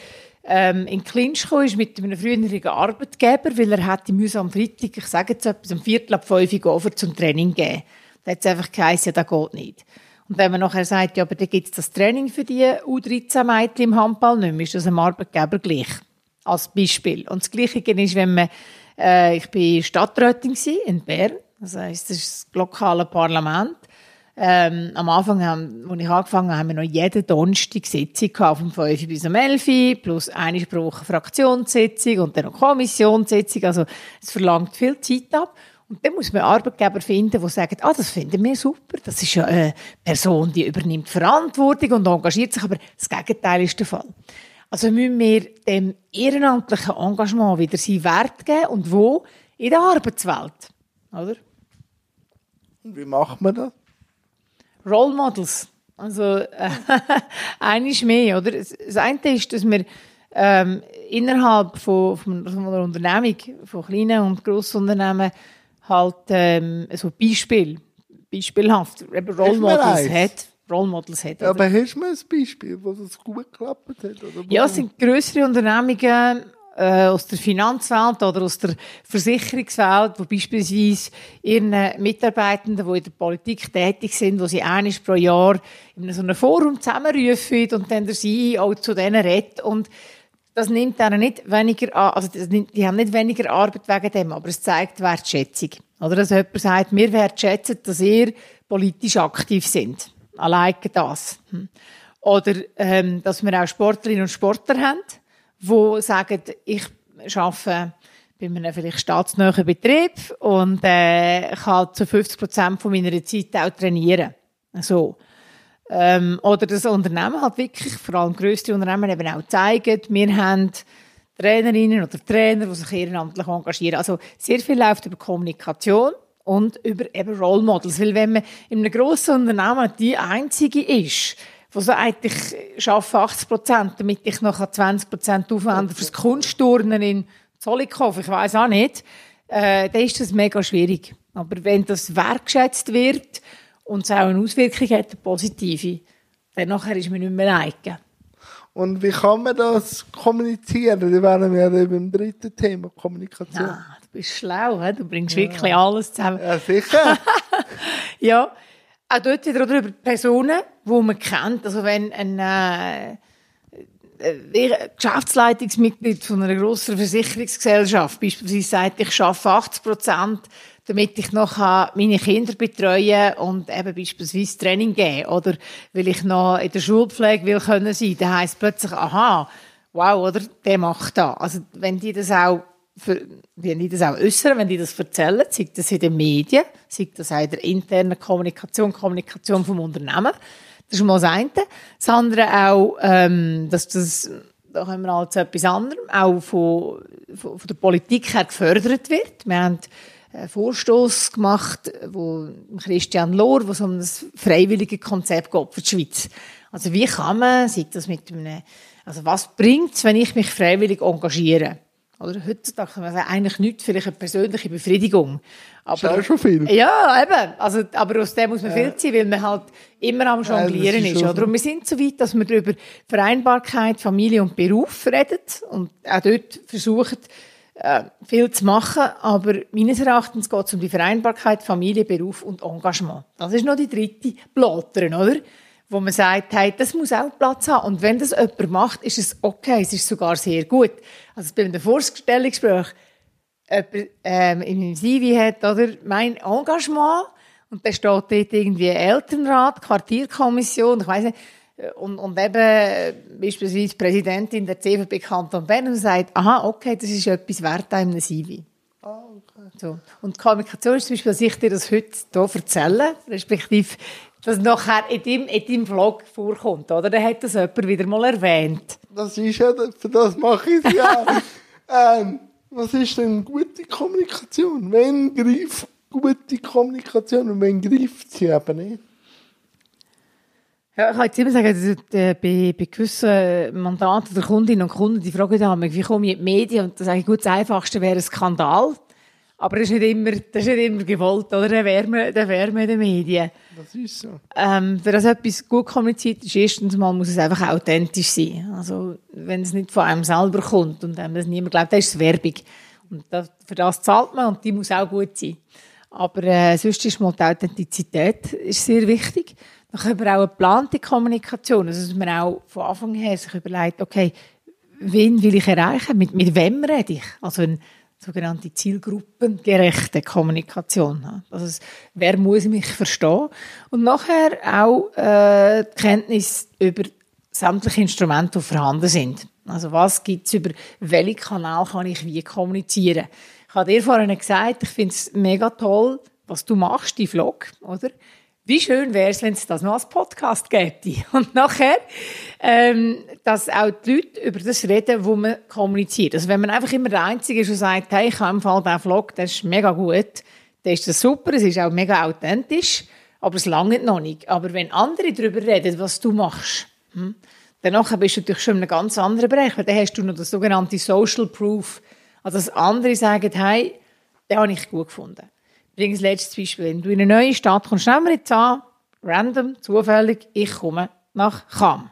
ähm, in Clinch gekommen ist mit einem früheren Arbeitgeber, weil er hat mühsam am Freitag, ich sage jetzt etwas, um Viertel ab fünf Uhr zum Training geben. Da hat es einfach geheißen, das geht nicht. Und wenn man nachher sagt, ja, aber da gibt es das Training für die U13-Mädchen im Handball nicht mehr, ist das dem Arbeitgeber gleich. Als Beispiel. Und das Gleiche ist, wenn man, äh, ich bin Stadträtin in Bern, das heisst, das ist das lokale Parlament. Ähm, am Anfang, haben, als ich angefangen habe, haben wir noch jeden Donnerstag Sitzung gehabt, vom 5 bis um 11 plus eine pro Woche Fraktionssitzung und dann noch Kommissionssitzung. Also, es verlangt viel Zeit ab. Und dann muss man Arbeitgeber finden, die sagen, ah, das finden wir super, das ist ja eine Person, die übernimmt Verantwortung und engagiert sich, aber das Gegenteil ist der Fall. Also müssen wir dem ehrenamtlichen Engagement wieder seinen Wert geben und wo? In der Arbeitswelt, oder? Wie macht man das? Role Models. Also, äh, [LAUGHS] eines mehr, oder? Das eine ist, dass wir ähm, innerhalb von, von, einer Unternehmung, von kleinen und grossen Unternehmen, halt ähm, so Beispiel, beispielhaft, Role Models hat. Role Models hat. Ja, aber hast du mal ein Beispiel, wo das gut geklappt hat? Oder ja, es sind größere Unternehmungen, äh, aus der Finanzwelt oder aus der Versicherungswelt, wo beispielsweise ihren Mitarbeitenden, die in der Politik tätig sind, wo sie eines pro Jahr in so einem Forum zusammenrufen und dann der CEO zu denen redet und das nimmt ihnen nicht weniger an, also die haben nicht weniger Arbeit wegen dem, aber es zeigt Wertschätzung. Oder dass jemand sagt, wir wertschätzen, dass ihr politisch aktiv sind. Alleine das. Hm. Oder ähm, dass wir auch Sportlerinnen und Sportler haben, die sagen, ich arbeite bei einem vielleicht staatsnahen Betrieb und äh, kann zu 50 Prozent von meiner Zeit auch trainieren. So. Ähm, oder das Unternehmen halt wirklich, vor allem grösste Unternehmen eben auch zeigen, wir haben Trainerinnen oder Trainer, die sich ehrenamtlich engagieren. Also sehr viel läuft über Kommunikation und über eben Role Models. Weil wenn man in einem grossen Unternehmen die einzige ist, wo eigentlich ich arbeite 80 Prozent, damit ich noch 20 Prozent aufwende fürs Kunstturnen in Zollikow, ich weiß auch nicht, äh, dann ist das mega schwierig. Aber wenn das wertgeschätzt wird und es auch eine Auswirkung hat, eine positive, dann nachher ist man nicht mehr eigen. Und wie kann man das kommunizieren? Da wären wir ja beim dritten Thema, Kommunikation. Ja, du bist schlau, he? du bringst ja. wirklich alles zusammen. Ja, sicher. [LAUGHS] ja, auch dort wieder über Personen, die man kennt. Also wenn ein äh, äh Geschäftsleitungsmitglied von einer grossen Versicherungsgesellschaft beispielsweise sagt, ich arbeite 80 Prozent, damit ich noch meine Kinder betreuen und eben beispielsweise Training geben oder weil ich noch in der Schulpflege will können sein, dann heisst plötzlich, aha, wow, oder der macht das. Also wenn die das auch für, die das auch äußern, wenn die das erzählen, sei das in den Medien, sei das auch in der internen Kommunikation, Kommunikation vom Unternehmen. Das ist mal das eine. Das andere auch, ähm, dass das, da kommen wir halt zu etwas anderem, auch von, von, von der Politik her gefördert wird. Wir haben einen Vorstoß gemacht, wo Christian Lohr, wo es um das freiwillige Konzept geht für die Schweiz. Also wie kann man, sei das mit einem, also was bringt es, wenn ich mich freiwillig engagiere? Oder heutzutage kann man sagen, eigentlich nicht, vielleicht eine persönliche Befriedigung. Aber, ist auch schon viel. Ja, eben. Also, aber aus dem muss man viel ziehen, weil man halt immer am Jonglieren ja, ist, ist oder? Und wir sind so weit, dass wir über Vereinbarkeit, Familie und Beruf reden und auch dort versuchen, äh, viel zu machen. Aber meines Erachtens geht es um die Vereinbarkeit, Familie, Beruf und Engagement. Das ist noch die dritte Blattern, oder? Wo man sagt, hey, das muss auch Platz haben. Und wenn das jemand macht, ist es okay, es ist sogar sehr gut. Also bei einem Vorstellungsgespräch, jemand ähm, in meinem CV hat, oder, mein Engagement, und da steht dort irgendwie Elternrat, Quartierkommission, ich weiß nicht, und, und eben beispielsweise Präsidentin der CVP Kanton Bern und sagt, aha, okay, das ist etwas wert in einem CV. Ah, okay. So. Und Kommunikation ist zum Beispiel, dass ich dir das heute hier erzähle, respektive, dass nachher in deinem, in deinem Vlog vorkommt, oder? Dann hat das jemand wieder mal erwähnt. Das ist ja, für das mache ich es ja. [LAUGHS] ähm, was ist denn gute Kommunikation? Wenn greift gute Kommunikation und wenn greift sie eben nicht? Ja, ich kann jetzt immer sagen, dass, äh, bei, bei gewissen Mandaten der Kundinnen und Kunden, die fragen mich, wie komme ich in die Medien? Und da sage ich, gut, das Einfachste wäre ein Skandal. Aber das ist nicht immer, das ist nicht immer gewollt, oder? Dann wären wir, dann wären wir in den Medien. Das ist so. Ähm, für das etwas gut kommuniziert ist, erstens mal muss es einfach authentisch sein. Also, wenn es nicht von einem selber kommt und einem das niemand glaubt, dann ist es Werbung. Und das, für das zahlt man und die muss auch gut sein. Aber äh, sonst ist mal die Authentizität ist sehr wichtig. Dann haben wir auch eine geplante Kommunikation, also dass man auch von Anfang her sich überlegt, okay, wen will ich erreichen, mit, mit wem rede ich? Also eine sogenannte zielgruppengerechte Kommunikation. Also wer muss mich verstehen? Und nachher auch äh, Kenntnis über sämtliche Instrumente, die vorhanden sind. Also was gibt es über welchen Kanal kann ich wie kommunizieren? Ich habe dir vorhin gesagt, ich finde es mega toll, was du machst, die Vlog, oder? Wie schön wäre es, wenn es das noch als Podcast gäbe. [LAUGHS] Und nachher, ähm, dass auch die Leute über das reden, wo man kommuniziert. Also wenn man einfach immer der Einzige ist, der sagt, hey, ich habe im Fall diesen Vlog, der ist mega gut, dann ist das super, es ist auch mega authentisch, aber es langt noch nicht. Aber wenn andere darüber reden, was du machst, hm, danach bist du natürlich schon in einem ganz anderen Bereich, weil dann hast du noch das sogenannte Social Proof. Also dass andere sagen, hey, den habe ich gut gefunden bringe das letzte Beispiel. Wenn du in eine neue Stadt kommst, nehmen wir jetzt an, random, zufällig, ich komme nach Cham.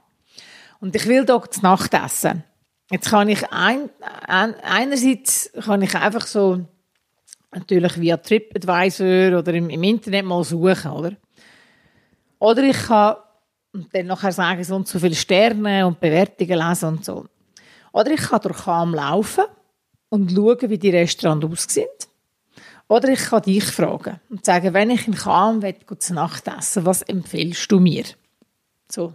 Und ich will dort Nacht essen. Jetzt kann ich ein, ein, einerseits kann ich einfach so natürlich via TripAdvisor oder im, im Internet mal suchen, oder? Oder ich kann dann nachher sagen, so und so viele Sterne und Bewertungen lesen und so. Oder ich kann durch Cham laufen und schauen, wie die Restaurants aussehen. Oder ich kann dich fragen und sagen, wenn ich in Cham will, zu Nacht essen, was empfiehlst du mir? So.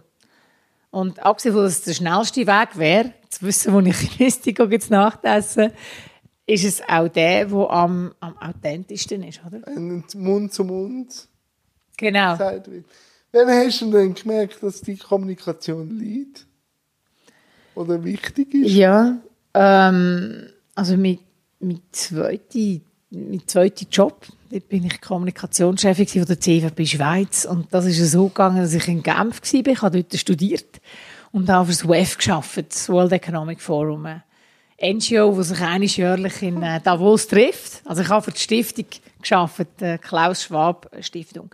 Und abgesehen davon, dass es der schnellste Weg wäre, zu wissen, wo ich [LAUGHS] müsste, zu Nacht essen, ist es auch der, der am, am authentischsten ist, oder? Mund zu Mund. Genau. Wann hast du denn gemerkt, dass die Kommunikation liegt? Oder wichtig ist? Ja, ähm, also mit, mit zweiten mein zweiter Job. Dort bin ich Kommunikationschefin von der CVP Schweiz. Und das ist so gegangen, dass ich in Genf war. Ich habe dort studiert und habe für das WEF geschafft, das World Economic Forum. NGO, das sich einmal jährlich in äh, Davos trifft. Also ich habe für die Stiftung geschafft, die Klaus Schwab Stiftung.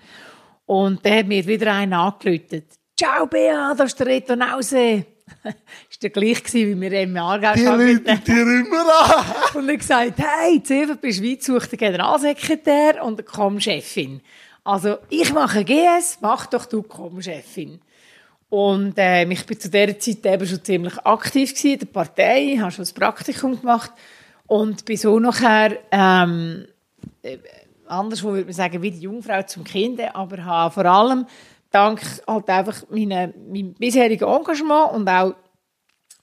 Und der hat mir wieder einen angelötet. Ciao, Bea, das ist der Reto Nause [LAUGHS] ist der gleich gewesen, wie wir im Aargau Die Leute dir immer an. [LAUGHS] Und er gesagt, hey, CVP Schweiz sucht den Generalsekretär und eine Com-Chefin. Also, ich mache GS, mach doch du Com-Chefin. Und äh, ich bin zu dieser Zeit eben schon ziemlich aktiv gewesen in der Partei, habe schon das Praktikum gemacht und bin so nachher, ähm, äh, anders würde man sagen, wie die Jungfrau zum Kind, aber habe vor allem dank halt einfach meine, meinem bisherigen Engagement und auch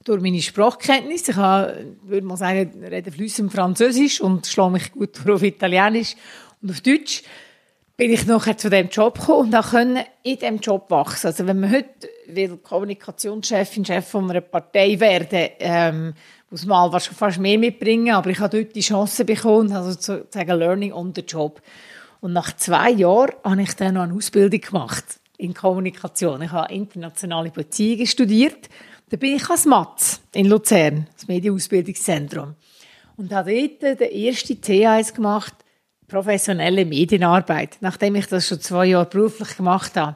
durch meine Sprachkenntnisse. Ich habe, würde mal sagen, rede flüssend Französisch und schlage mich gut auf Italienisch und auf Deutsch. Bin ich nachher zu dem Job gekommen und auch in diesem Job wachsen. Also wenn man heute will Kommunikationschefin, Chef von einer Partei werden, ähm, muss man mal fast mehr mitbringen, aber ich habe dort die Chance bekommen, also sozusagen Learning on the Job. Und nach zwei Jahren habe ich dann noch eine Ausbildung gemacht in Kommunikation. Ich habe internationale Beziehungen studiert. Da bin ich als Matz in Luzern, das Medienausbildungszentrum. Und habe dort den ersten C1 gemacht, professionelle Medienarbeit, nachdem ich das schon zwei Jahre beruflich gemacht habe.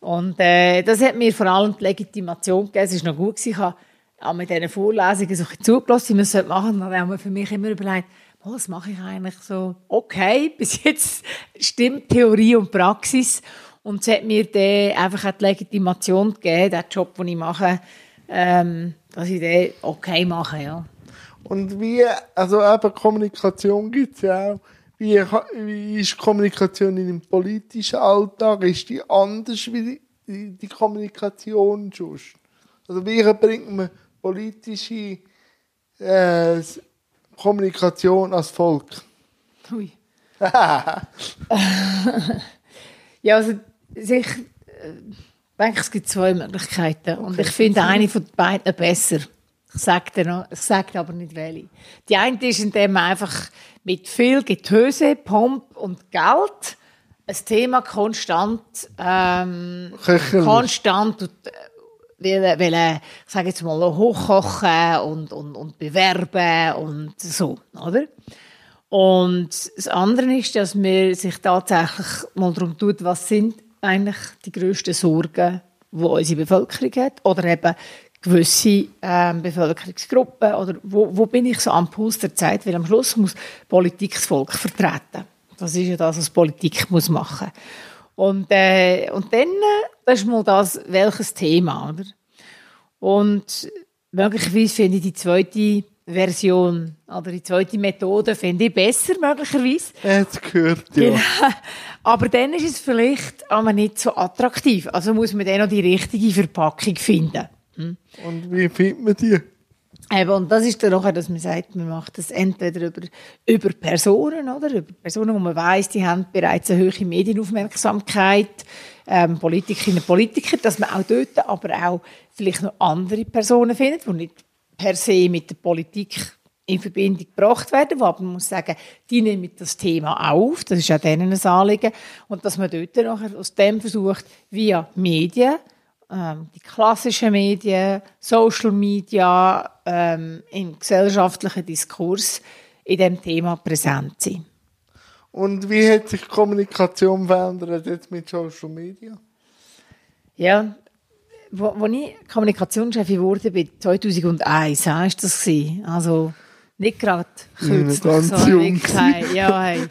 Und äh, das hat mir vor allem die Legitimation gegeben. Es war noch gut. Ich habe auch mit diesen Vorlesungen so zugelassen, wie man es machen sollte. Dann haben wir für mich immer überlegt, was mache ich eigentlich so? Okay, [LAUGHS] bis jetzt stimmt Theorie und Praxis. Und es hat mir dann einfach die Legitimation gegeben, den Job, den ich mache, ähm, dass ich den okay mache, ja. Und wie, also eben Kommunikation gibt es ja auch. Wie, wie ist Kommunikation in dem politischen Alltag? Ist die anders wie die, die Kommunikation sonst? Also wie bringt man politische äh, Kommunikation als Volk? Ui. [LAUGHS] [LAUGHS] ja, also sich, äh, denke, es gibt zwei Möglichkeiten. Und ich finde eine von beiden besser. Ich sage, noch, ich sage aber nicht welche. Die eine ist, indem man einfach mit viel Getöse, Pomp und Geld ein Thema konstant, ähm, konstant und, will, will, ich sage jetzt mal, hochkochen und, und, und bewerben und so, oder? Und das andere ist, dass man sich tatsächlich mal darum tut, was sind eigentlich die grössten Sorgen, die unsere Bevölkerung hat oder eben gewisse ähm, Bevölkerungsgruppen oder wo, wo bin ich so am Puls der Zeit, weil am Schluss muss Politik das Volk vertreten. Das ist ja das, was Politik muss machen. Und, äh, und dann, äh, das ist mal das, welches Thema, oder? Und möglicherweise finde ich die zweite Version oder die zweite Methode finde ich besser, möglicherweise. Jetzt gehört, ja. Genau. Aber dann ist es vielleicht aber nicht so attraktiv. Also muss man dann noch die richtige Verpackung finden. Hm? Und wie findet man die? Eben, und das ist dann nachher, dass man sagt, man macht das entweder über, über Personen, oder? Über Personen, wo man weiß, die haben bereits eine hohe Medienaufmerksamkeit, ähm, Politikerinnen und Politiker, dass man auch dort aber auch vielleicht noch andere Personen findet, die nicht per se mit der Politik in Verbindung gebracht werden, wo aber man muss sagen, die nehmen das Thema auf, das ist auch denen ein Anliegen, und dass man dort nachher aus dem versucht, via Medien, ähm, die klassischen Medien, Social Media, ähm, im gesellschaftlichen Diskurs in dem Thema präsent sein. Und wie hat sich die Kommunikation verändert jetzt mit Social Media? Ja, wo, wo ich Kommunikationschefin wurde, bin 2001, war das gewesen. Also nicht gerade kürzlich, so wirklich, ja, hey.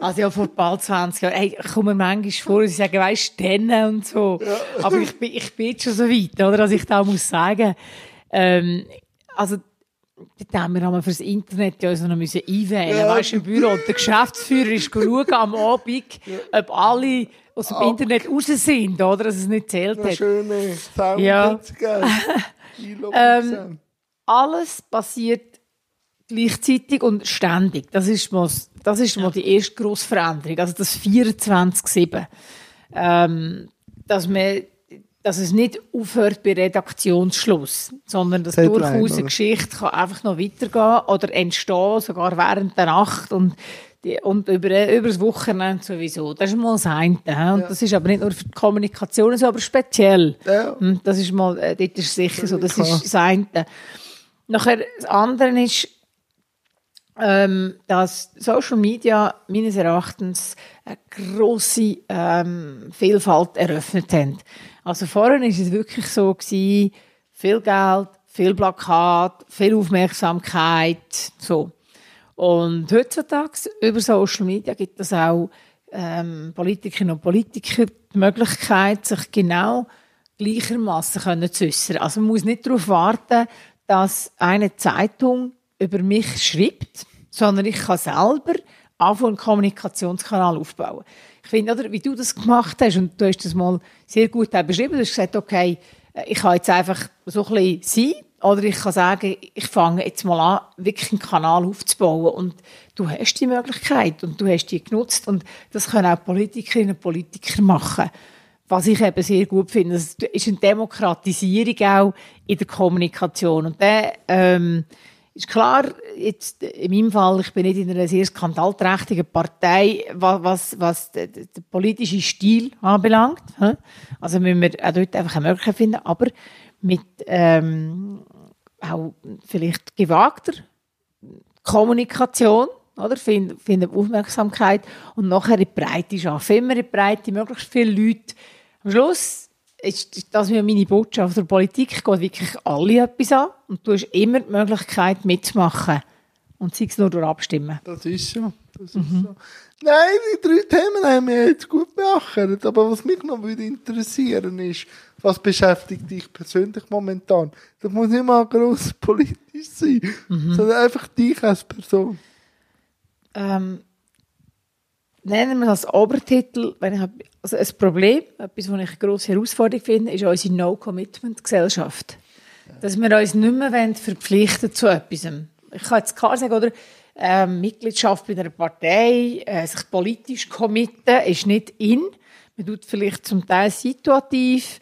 Also ja, vor bald 20 Jahren. Hey, ich komme manchmal vor, und sie sagen, weißt du, und so. Ja. Aber ich bin, ich bin schon so weit, oder, dass ich da muss sagen, ähm, also, da haben wir einmal fürs Internet ja so noch müssen einwählen. Ja. Weißt du, im Büro. Und der Geschäftsführer ist schauen am Abend, ja. ob alle aus dem Ab Internet raus sind, oder? Dass es nicht zählt hat. Schöne Sound ja. [LAUGHS] ähm, alles passiert gleichzeitig und ständig. Das ist mal, das ist mal die erste grosse Veränderung. Also das 24-7. Ähm, dass man dass es nicht aufhört bei Redaktionsschluss, sondern dass durchaus rein, eine Geschichte kann einfach noch weitergehen oder entstehen, sogar während der Nacht und, die, und über, über das Wochenende sowieso. Das ist mal das eine. Ja. Und das ist aber nicht nur für die Kommunikation so, aber speziell. Ja. Hm, das ist mal, äh, dort ist sicher so, das ist das eine. Nachher, das andere ist, ähm, dass Social Media meines Erachtens eine grosse ähm, Vielfalt eröffnet haben. Also vorher war es wirklich so gewesen, viel Geld, viel Plakat, viel Aufmerksamkeit, so. Und heutzutage über Social Media gibt es auch ähm, Politikerinnen und Politiker die Möglichkeit, sich genau gleichermaßen zu äußern. Also man muss nicht darauf warten, dass eine Zeitung über mich schreibt, sondern ich kann selber anfangen, einen Kommunikationskanal aufbauen. Ich finde, oder, wie du das gemacht hast, und du hast das mal sehr gut beschrieben, du hast gesagt, okay, äh, ich kann jetzt einfach so ein bisschen sein, oder ich kann sagen, ich fange jetzt mal an, wirklich einen Kanal aufzubauen. Und du hast die Möglichkeit und du hast die genutzt. Und das können auch Politikerinnen und Politiker machen. Was ich eben sehr gut finde, das ist eine Demokratisierung auch in der Kommunikation. Und der, ähm, ist klar, jetzt in meinem Fall, ich bin nicht in einer sehr skandalträchtigen Partei, was, was den, den politischen Stil anbelangt. Also müssen wir auch dort einfach eine Möglichkeit finden, aber mit ähm, auch vielleicht gewagter Kommunikation, oder? Finden, finden Aufmerksamkeit und nachher in die Breite schaffen. Immer in die Breite, möglichst viele Leute. Am Schluss ist das meine Botschaft der Politik, geht wirklich alle etwas an und du hast immer die Möglichkeit mitzumachen und sei es nur durch Abstimmen. Das ist so. Das mhm. so. Nein, die drei Themen haben wir jetzt gut beachtet. Aber was mich noch würde interessieren ist, was beschäftigt dich persönlich momentan? Das muss nicht mal gross [LAUGHS] politisch sein, mhm. sondern einfach dich als Person. Ähm, nennen wir das Obertitel, wenn ich, also ein Problem, etwas, was ich eine grosse Herausforderung finde, ist unsere No-Commitment-Gesellschaft. Dass wir uns nicht mehr verpflichten zu etwas. Ich kann jetzt klar sagen, oder, äh, Mitgliedschaft bei einer Partei, äh, sich politisch committen, ist nicht in. Man tut vielleicht zum Teil situativ.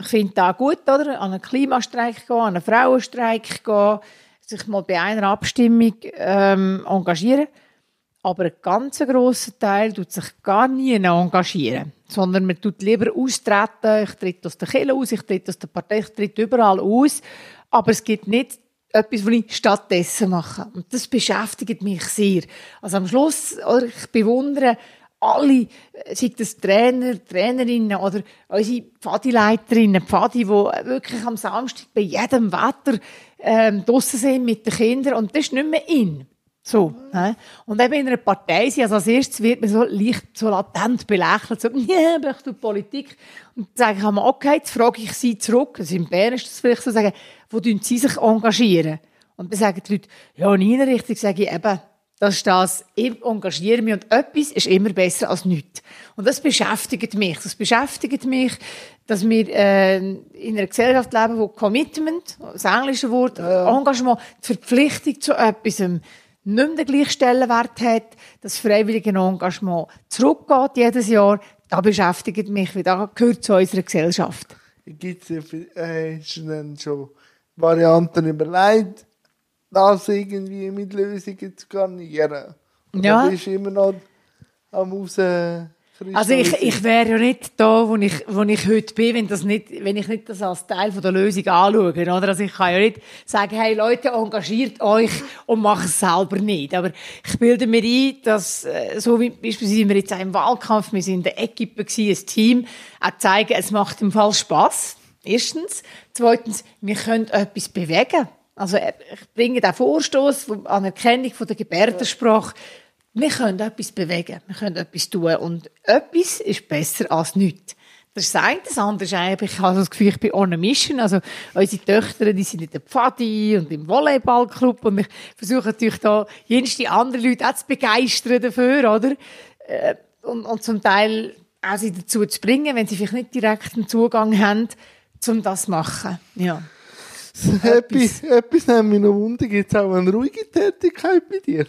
Ich finde das gut, oder? An einen Klimastreik gehen, an einen Frauenstreik gehen, sich mal bei einer Abstimmung ähm, engagieren. Aber ein ganz grosser Teil tut sich gar nie engagieren. Sondern man tut lieber austreten. Ich trete aus der Kirche aus, ich trete aus der Partei, ich trete überall aus. Aber es gibt nicht etwas, was ich stattdessen mache. Und das beschäftigt mich sehr. Also am Schluss, oder, ich bewundere alle, sei das Trainer, Trainerinnen oder unsere Pfadileiterinnen, Pfadi, die wirklich am Samstag bei jedem Wetter ähm, draussen sind mit den Kindern. Und das ist nicht mehr in. So, ne? Und eben in einer Partei sind, also als erstes wird man so leicht, so latent belächelt, so, [LAUGHS] ja, möchtest du Politik? Und dann sage ich einmal, okay, jetzt frage ich sie zurück, also in Bern ist das vielleicht so, sagen, wo sie sich engagieren? Und dann sagen die Leute, ja, nie richtig, sage ich eben, das ist das, ich engagiere mich und etwas ist immer besser als nichts. Und das beschäftigt mich. Das beschäftigt mich, dass wir äh, in einer Gesellschaft leben, wo Commitment, das englische Wort, Engagement, die Verpflichtung zu etwas nicht mehr den gleichen Stellenwert hat, das freiwillige Engagement zurückgeht jedes Jahr, das beschäftigt mich, weil das gehört zu unserer Gesellschaft. Gibt es äh, schon Varianten überlegt, das irgendwie mit Lösungen zu garnieren? Ja. Oder bist du immer noch am raus also ich, ich wäre ja nicht da, wo ich, wo ich heute bin, wenn, das nicht, wenn ich nicht das als Teil von der Lösung anschaue. Oder? Also ich kann ja nicht sagen, hey Leute, engagiert euch und macht es selber nicht. Aber ich bilde mir ein, dass, äh, so wie beispielsweise wir jetzt auch im Wahlkampf, wir sind in der Equipe ein Team, auch zeigen, es macht im Fall Spass. Erstens. Zweitens, wir können etwas bewegen. Also ich bringe den Vorstoß an Erkennung von der Gebärdensprache wir können etwas bewegen, wir können etwas tun und etwas ist besser als nichts. Das ist das andere ist ich habe das Gefühl, ich bin on a mission. Also, unsere Töchter, die sind in der Pfadi und im Volleyballclub und ich versuche natürlich da, jenste andere Leute auch zu begeistern dafür, oder? Äh, und, und zum Teil auch sie dazu zu bringen, wenn sie vielleicht nicht direkt einen Zugang haben, um das zu machen. Ja. etwas, etwas nimmt mich noch wunder. Gibt es auch eine ruhige Tätigkeit bei dir?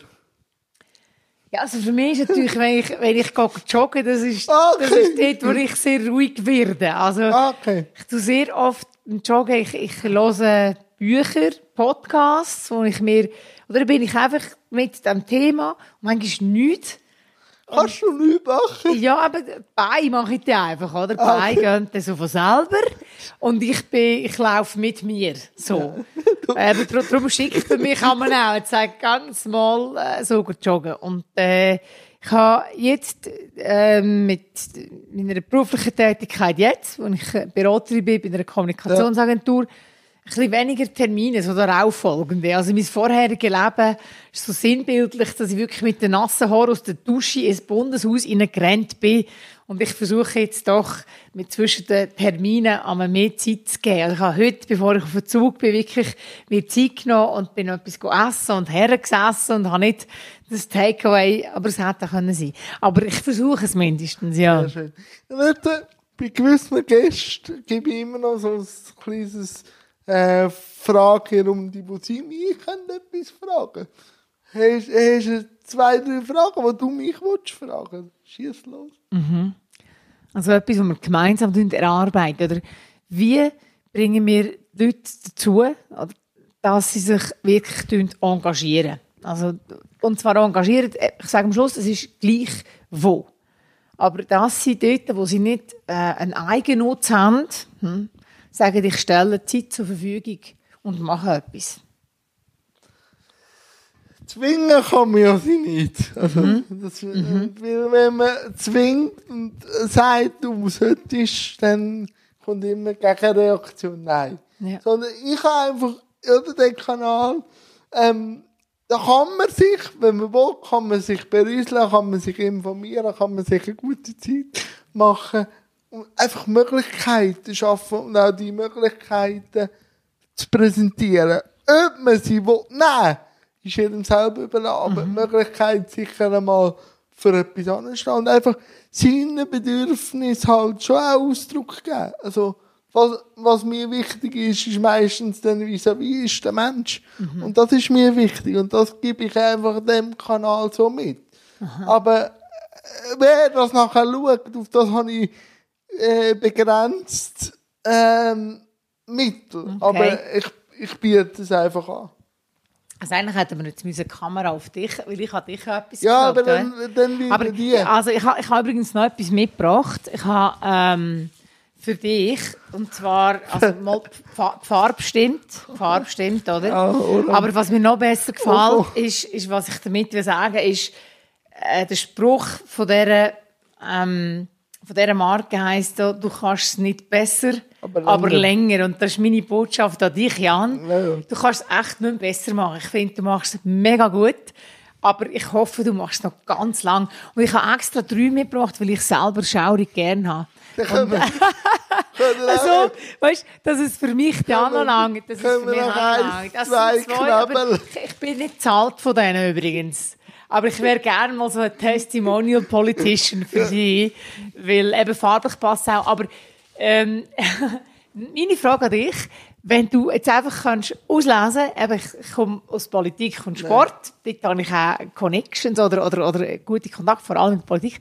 Ja, also für mich ist natürlich, wenn ich, wenn ich jogge, das ist, okay. das ist dort, wo ich sehr ruhig werde. Also, okay. ich tue sehr oft im Joggen, ich, ich höre Bücher, Podcasts, wo ich mir, oder bin ich einfach mit dem Thema, und manchmal nichts, Kannst du nichts machen? Ja, aber Beine mache ich dann einfach, oder? Die ah, Beine gehen dann so von selber. Und ich bin, ich laufe mit mir. So. Ja. [LAUGHS] äh, darum schickt er mich man auch. Jetzt sagt ganz mal, äh, so gut joggen. Und, äh, ich habe jetzt, äh, mit meiner beruflichen Tätigkeit jetzt, wo ich Beraterin bin bei einer Kommunikationsagentur, ja bisschen weniger Termine, so darauffolgende. Also mein vorheriges Leben ist so sinnbildlich, dass ich wirklich mit den nassen Haaren aus der Dusche ins Bundeshaus hineingerannt bin. Und ich versuche jetzt doch, mit zwischen den Terminen einmal mehr Zeit zu geben. Also ich habe heute, bevor ich auf den Zug bin, wirklich mir Zeit genommen und bin etwas essen und hergesessen und habe nicht das Takeaway, aber es hätte können sein. Aber ich versuche es mindestens, ja. Sehr schön. Bei gewissen Gästen gebe ich immer noch so ein kleines äh, Frage um die Musik. Ich kann etwas fragen. Hast, hast du zwei, drei Fragen, die du mich willst fragen? Schieß los. Mhm. Also etwas, was wir gemeinsam erarbeiten. Oder wie bringen wir Leute dazu, dass sie sich wirklich engagieren? Also, und zwar engagieren, äh, ich sage am Schluss, es ist gleich wo. Aber dass sie dort, wo sie nicht äh, einen Eigennutz haben, hm, sagen, ich stelle Zeit zur Verfügung und mache etwas. Zwingen kann man ja sie nicht. Also, mhm. das, mhm. wenn man zwingt und sagt, du solltest, dann kommt immer gegen Reaktion Nein. Ja. Sondern ich habe einfach, oder den Kanal, ähm, da kann man sich, wenn man will, kann man sich berieseln, kann man sich informieren, kann man sich eine gute Zeit machen und einfach Möglichkeiten schaffen und auch die Möglichkeiten zu präsentieren. Ob man sie will, nein, ist jedem selber überlassen, aber mhm. die Möglichkeit sicher einmal für etwas anstehen und einfach seinen Bedürfnissen halt schon auch Ausdruck geben. Also, was, was mir wichtig ist, ist meistens dann vis-à-vis ist der Mensch. Mhm. Und das ist mir wichtig. Und das gebe ich einfach dem Kanal so mit. Aha. Aber äh, wer das nachher schaut, auf das habe ich äh, begrenzt ähm, Mittel. Okay. Aber ich, ich biete es einfach an. Also eigentlich hätten wir jetzt eine Kamera auf dich, weil ich habe dich ja etwas Ja, aber dann, dann wieder aber, die. Also ich habe, ich habe übrigens noch etwas mitgebracht. Ich habe ähm, für dich, und zwar, also [LAUGHS] mal, die Farbe stimmt, die Farbe stimmt, oder? Oh, aber was mir noch besser gefällt, oh, oh. Ist, ist, was ich damit will sagen ist, äh, der Spruch von dieser, ähm, von dieser Marke heisst, du kannst es nicht besser, aber länger. aber länger. Und das ist meine Botschaft an dich, Jan. Ja. Du kannst es echt nicht besser machen. Ich finde, du machst es mega gut. Aber ich hoffe, du machst es noch ganz lang. Und ich habe extra drei mitgebracht, weil ich selber schaurig gerne habe. Und, [LAUGHS] also, weißt, dass es für mich ja noch lange, das ist für mich noch lange. Das zwei, zwei aber ich, ich bin nicht zahlt von denen übrigens. Aber ich wäre gerne mal so ein Testimonial Politician für sie, weil eben farblich passt auch. Aber ähm, [LAUGHS] meine Frage an dich, wenn du jetzt einfach kannst auslesen kannst, ich komme aus Politik und Sport, ja. dort habe ich auch Connections oder, oder, oder gute Kontakte, vor allem in der Politik.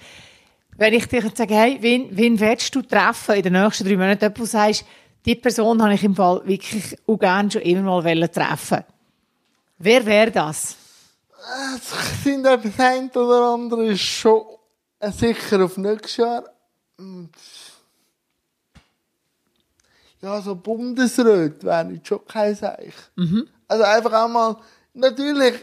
Wenn ich dir jetzt sage, hey, wen, wen willst du treffen in den nächsten drei Monaten, jemand, du sagst, die Person habe ich im Fall wirklich auch gerne schon immer mal treffen Wer wäre das? Ich finde, das eine oder andere ist schon sicher auf nächstes Jahr. Ja, so Bundesrat wäre ich schon kein Seich. Mhm. Also einfach auch mal, natürlich,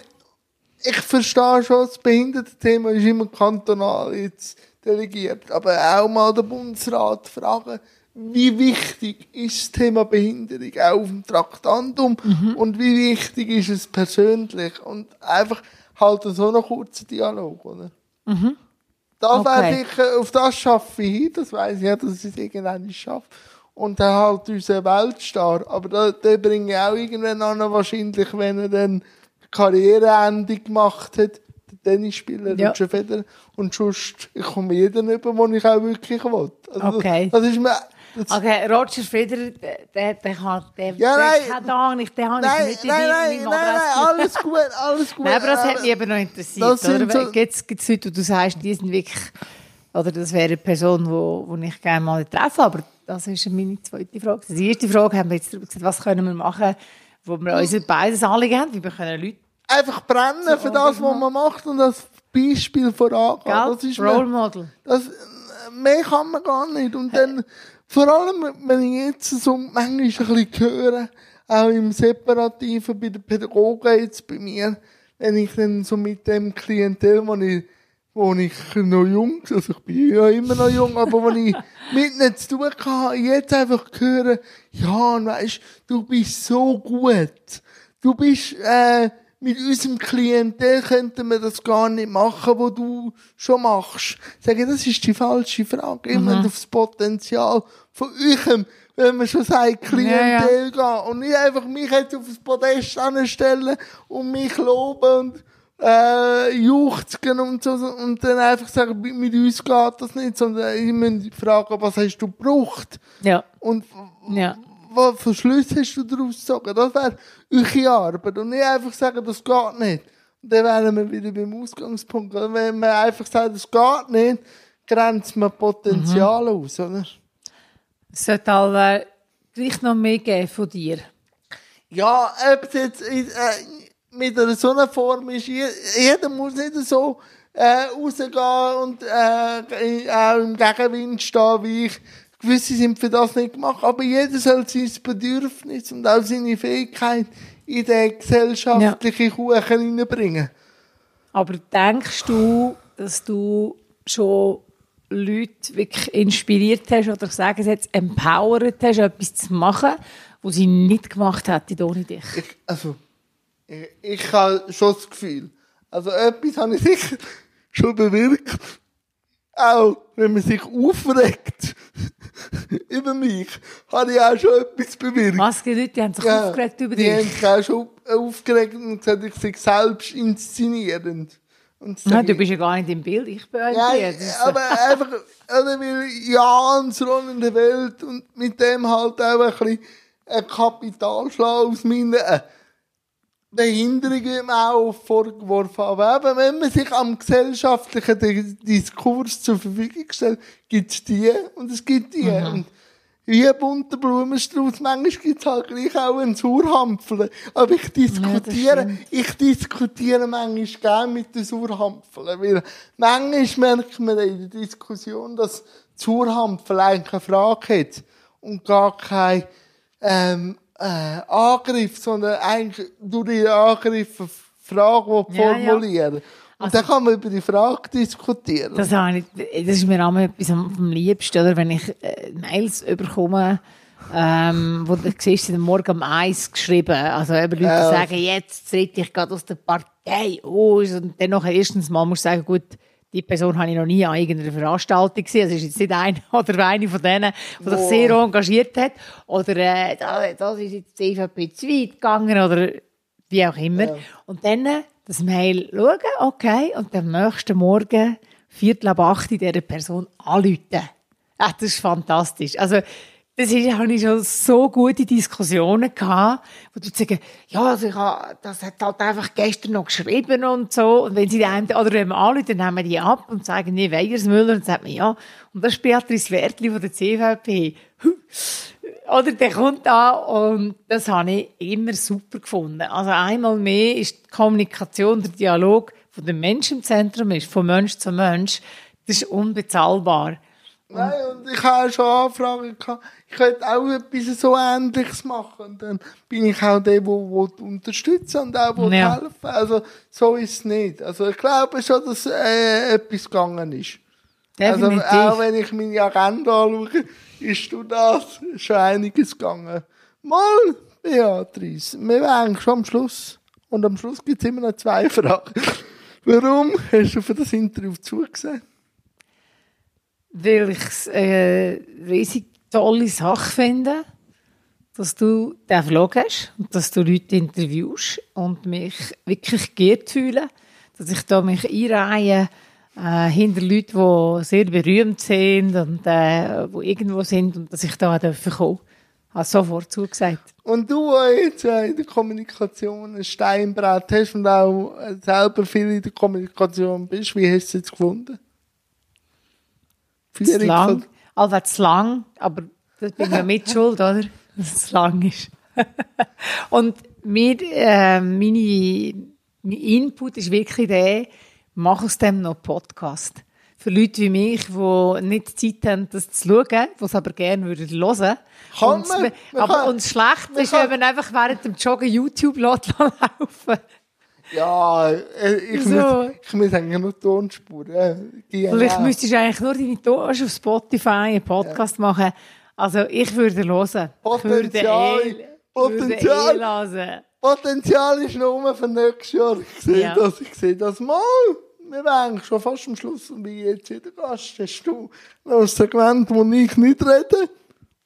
ich verstehe schon, das Behindertenthema ist immer kantonal jetzt delegiert, aber auch mal den Bundesrat fragen, wie wichtig ist das Thema Behinderung auch auf dem Traktandum mhm. und wie wichtig ist es persönlich und einfach halt so einen kurzen Dialog, oder? Mhm. Das okay. ich, auf das schaffe ich hin, das weiß ich ja, dass ich es irgendwann nicht schaffe. Und dann halt unser Weltstar. Aber da, den bringe ich auch irgendwann an, wahrscheinlich, wenn er dann Karriereende gemacht hat, der Tennisspieler, ja. Roger Federer. Und sonst, ich komme jeden über, den ich auch wirklich will. Also okay. Das, das ist mir, Okay, Roger Federer, der, der kann, der, ja, nein, der da nicht, der habe ich nicht nein, nein, nein, nein, alles gut, alles gut. Nein, aber das hat mich eben noch interessiert? So Gibt es Leute, wo du sagst, die sind wirklich, oder das wäre eine Person, wo, wo ich gerne mal treffe, aber das ist meine zweite Frage. Die erste Frage haben wir jetzt darüber gesagt, was können wir machen, wo wir unser beides Anliegen haben, wie wir können Leute... Einfach brennen für das, was man macht und das Beispiel vorangehen. Das ist Role Model. Das, mehr kann man gar nicht. Und dann, vor allem, wenn ich jetzt so manchmal ein bisschen höre, auch im Separativen bei den Pädagogen jetzt bei mir, wenn ich dann so mit dem Klientel, wo ich wo ich noch jung, also ich bin ja immer noch jung, aber wo ich [LAUGHS] mit nicht zu tun hatte, jetzt einfach hören, ja, weißt, du bist so gut. Du bist, äh, mit unserem Klientel könnten wir das gar nicht machen, was du schon machst. Ich sage, das ist die falsche Frage. Immer auf das Potenzial von eurem, wenn man schon sagt, Klientel ja, ja. gehen. Und nicht einfach mich jetzt auf das Podest anstellen und mich loben und äh, juchzen und so, und dann einfach sagen, mit uns geht das nicht, sondern ich muss fragen, was hast du gebraucht? Ja. Und ja. Was für Schlüsse hast du daraus gezogen? Das wäre eure Arbeit. Und nicht einfach sagen, das geht nicht. Und dann wären wir wieder beim Ausgangspunkt. Wenn man einfach sagt, das geht nicht, grenzt man Potenzial mhm. aus, oder? Es sollte aber gleich noch mehr geben von dir. Ja, ob es jetzt, äh, mit einer so einer Form ist, jeder muss nicht so äh, rausgehen und äh, auch im Gegenwind stehen, wie ich. Gewisse sind für das nicht gemacht, aber jeder soll sein Bedürfnis und auch seine Fähigkeit in den gesellschaftlichen ja. Kuchen hineinbringen. Aber denkst du, dass du schon Leute wirklich inspiriert hast oder sagen es jetzt empowered hast, etwas zu machen, was sie nicht gemacht hätten ohne dich? Ich, also Ich, ich habe schon das Gefühl. Also etwas habe ich sicher schon bewirkt. Auch wenn man sich aufregt [LAUGHS] über mich, habe ich auch schon etwas bewirkt. Was, die Leute die haben sich ja, aufgeregt über dich? Die haben sich auch schon aufgeregt und gesagt, ich sei selbst inszenierend. Ja, du bist ja gar nicht im Bild, ich bin ja, ja aber einfach, oder weil Jans rollende Welt und mit dem halt auch ein bisschen ein Kapitalschlag aus meinen Behinderungen auch vorgeworfen Aber wenn man sich am gesellschaftlichen Diskurs zur Verfügung stellt, gibt es die und es gibt die. Mhm. Und wie ein bunter Blumenstrauß, manchmal gibt es halt gleich auch einen Surhampfel. Aber ich diskutiere, ja, ich diskutiere manchmal gerne mit den Surhampfeln. Weil manchmal merkt man in der Diskussion, dass Surhampfel eigentlich eine Frage hat und gar kein ähm, äh, Angriff, sondern eigentlich durch die Angriffe Frage formulieren. Ja, ja. Und also, dann kann man über die Frage diskutieren. Das, ich, das ist mir auch etwas am liebsten, oder? wenn ich äh, Mails bekomme, ähm, wo du siehst, sie Morgen um eins geschrieben. Also eben Leute ja. sagen, jetzt trete ich gerade aus der Partei aus. Und dann erstens mal muss ich sagen, gut, die Person habe ich noch nie an irgendeiner Veranstaltung gesehen. Also ist jetzt nicht eine [LAUGHS] oder eine von denen, die sich sehr engagiert hat. Oder äh, das ist jetzt die EVP zu weit gegangen oder wie auch immer. Ja. Und dann das Mail schauen, okay, und am nächsten Morgen, Viertel ab acht, dieser Person anrufen. Ach, das ist fantastisch. Also, das ist, habe ich schon so gute Diskussionen gehabt, wo du sagst, ja, also ich habe, das hat halt einfach gestern noch geschrieben und so. Und wenn sie die einen, oder wenn man anruft, dann nehmen wir die ab und sagen, nee, Weiersmüller, und sagt man, ja. Und das ist Beatrice Wertli von der CVP. [LAUGHS] Oder der kommt da und das habe ich immer super gefunden. Also einmal mehr ist die Kommunikation, der Dialog von dem Menschen im Zentrum ist, von Mensch zu Mensch, das ist unbezahlbar. Nein, und ich habe schon Anfragen gehabt, ich könnte auch etwas so Ähnliches machen. Und dann bin ich auch der, der, der unterstützen und auch der ja. helfen Also, so ist es nicht. Also, ich glaube schon, dass äh, etwas gegangen ist. Also, Definitiv. Also, auch wenn ich meine Agenda anschaue, ist du das schon einiges gegangen. Mal, Beatrice, wir wären schon am Schluss. Und am Schluss gibt es immer noch zwei [LAUGHS] Fragen. Warum hast du für das Interview zugesehen? Weil ich es eine äh, riesig tolle Sache finde, dass du den Vlog hast und dass du Leute interviewst und mich wirklich geehrt fühle, dass ich da mich einreihe äh, hinter Leuten, die sehr berühmt sind und äh, die irgendwo sind und dass ich da kommen habe sofort zugesagt. Und du, der jetzt in der Kommunikation ein Steinbrett hast und auch selber viel in der Kommunikation bist, wie hast du es jetzt gefunden? Zu lang. Also zu lang, aber das bin ja mit schuld, oder? [LAUGHS] Dass es lang ist. [LAUGHS] und mir, äh, meine, mein Input ist wirklich der, mach aus dem noch Podcast. Für Leute wie mich, die nicht Zeit haben, das zu schauen, die es aber gerne hören würden. Kann und, man, aber, kann, und das Schlechte ist, wenn man einfach während dem Joggen YouTube [LAUGHS] laufen ja, äh, ich, so. muss, ich muss eigentlich nur Tonspuren. Vielleicht müsstest du eigentlich nur deine Tonspuren auf Spotify einen Podcast ja. machen. Also ich würde hören. Potenzial. Ich würde Potenzial. Würde Potenzial ist nur für nächstes Jahr. Ich sehe ja. das, ich sehe das mal. Wir eigentlich schon fast am Schluss und wie jetzt jeder Gast hast du noch ein Segment, wo ich nicht rede.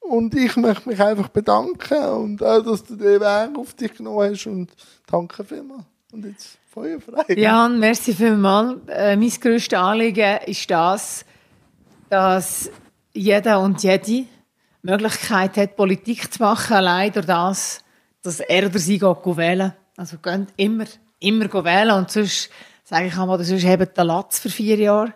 Und ich möchte mich einfach bedanken und auch, dass du den Weg auf dich genommen hast und danke vielmals. Und jetzt feuerfrei. Ja, merci vielmals. Äh, mein grösstes Anliegen ist das, dass jeder und jede Möglichkeit hat, Politik zu machen, allein durch das, dass er oder sie geht wählen Also geht immer, immer wählen und sonst, sage ich einmal, sonst haben der Latz für vier Jahre.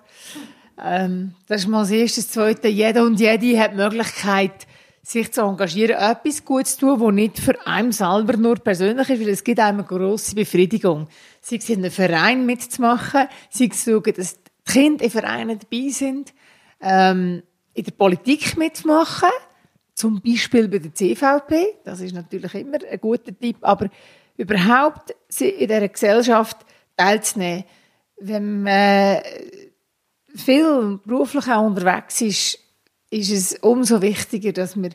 Ähm, das ist mal das Erste. Das Zweite, jeder und jede hat die Möglichkeit, sich zu engagieren, etwas Gutes zu tun, das nicht für einen selber nur persönlich ist, weil es gibt einem eine grosse Befriedigung. Sei es in einem Verein mitzumachen, sei es schauen, dass die Kinder in Vereinen dabei sind, ähm, in der Politik mitzumachen, zum Beispiel bei der CVP, das ist natürlich immer ein guter Tipp, aber überhaupt in dieser Gesellschaft teilzunehmen. Wenn man viel beruflich auch unterwegs ist, ist es umso wichtiger, dass wir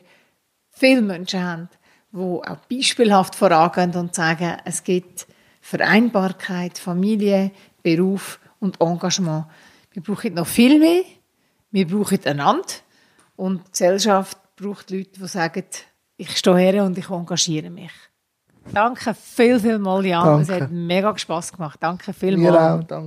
viele Menschen haben, die auch beispielhaft vorangehen und sagen, es gibt Vereinbarkeit, Familie, Beruf und Engagement. Wir brauchen noch viel mehr. Wir brauchen einander. Und die Gesellschaft braucht Leute, die sagen, ich stehe her und ich engagiere mich. Danke viel, viel mal, Jan. Danke. Es hat mega Spass gemacht. Danke viel Mir auch, danke.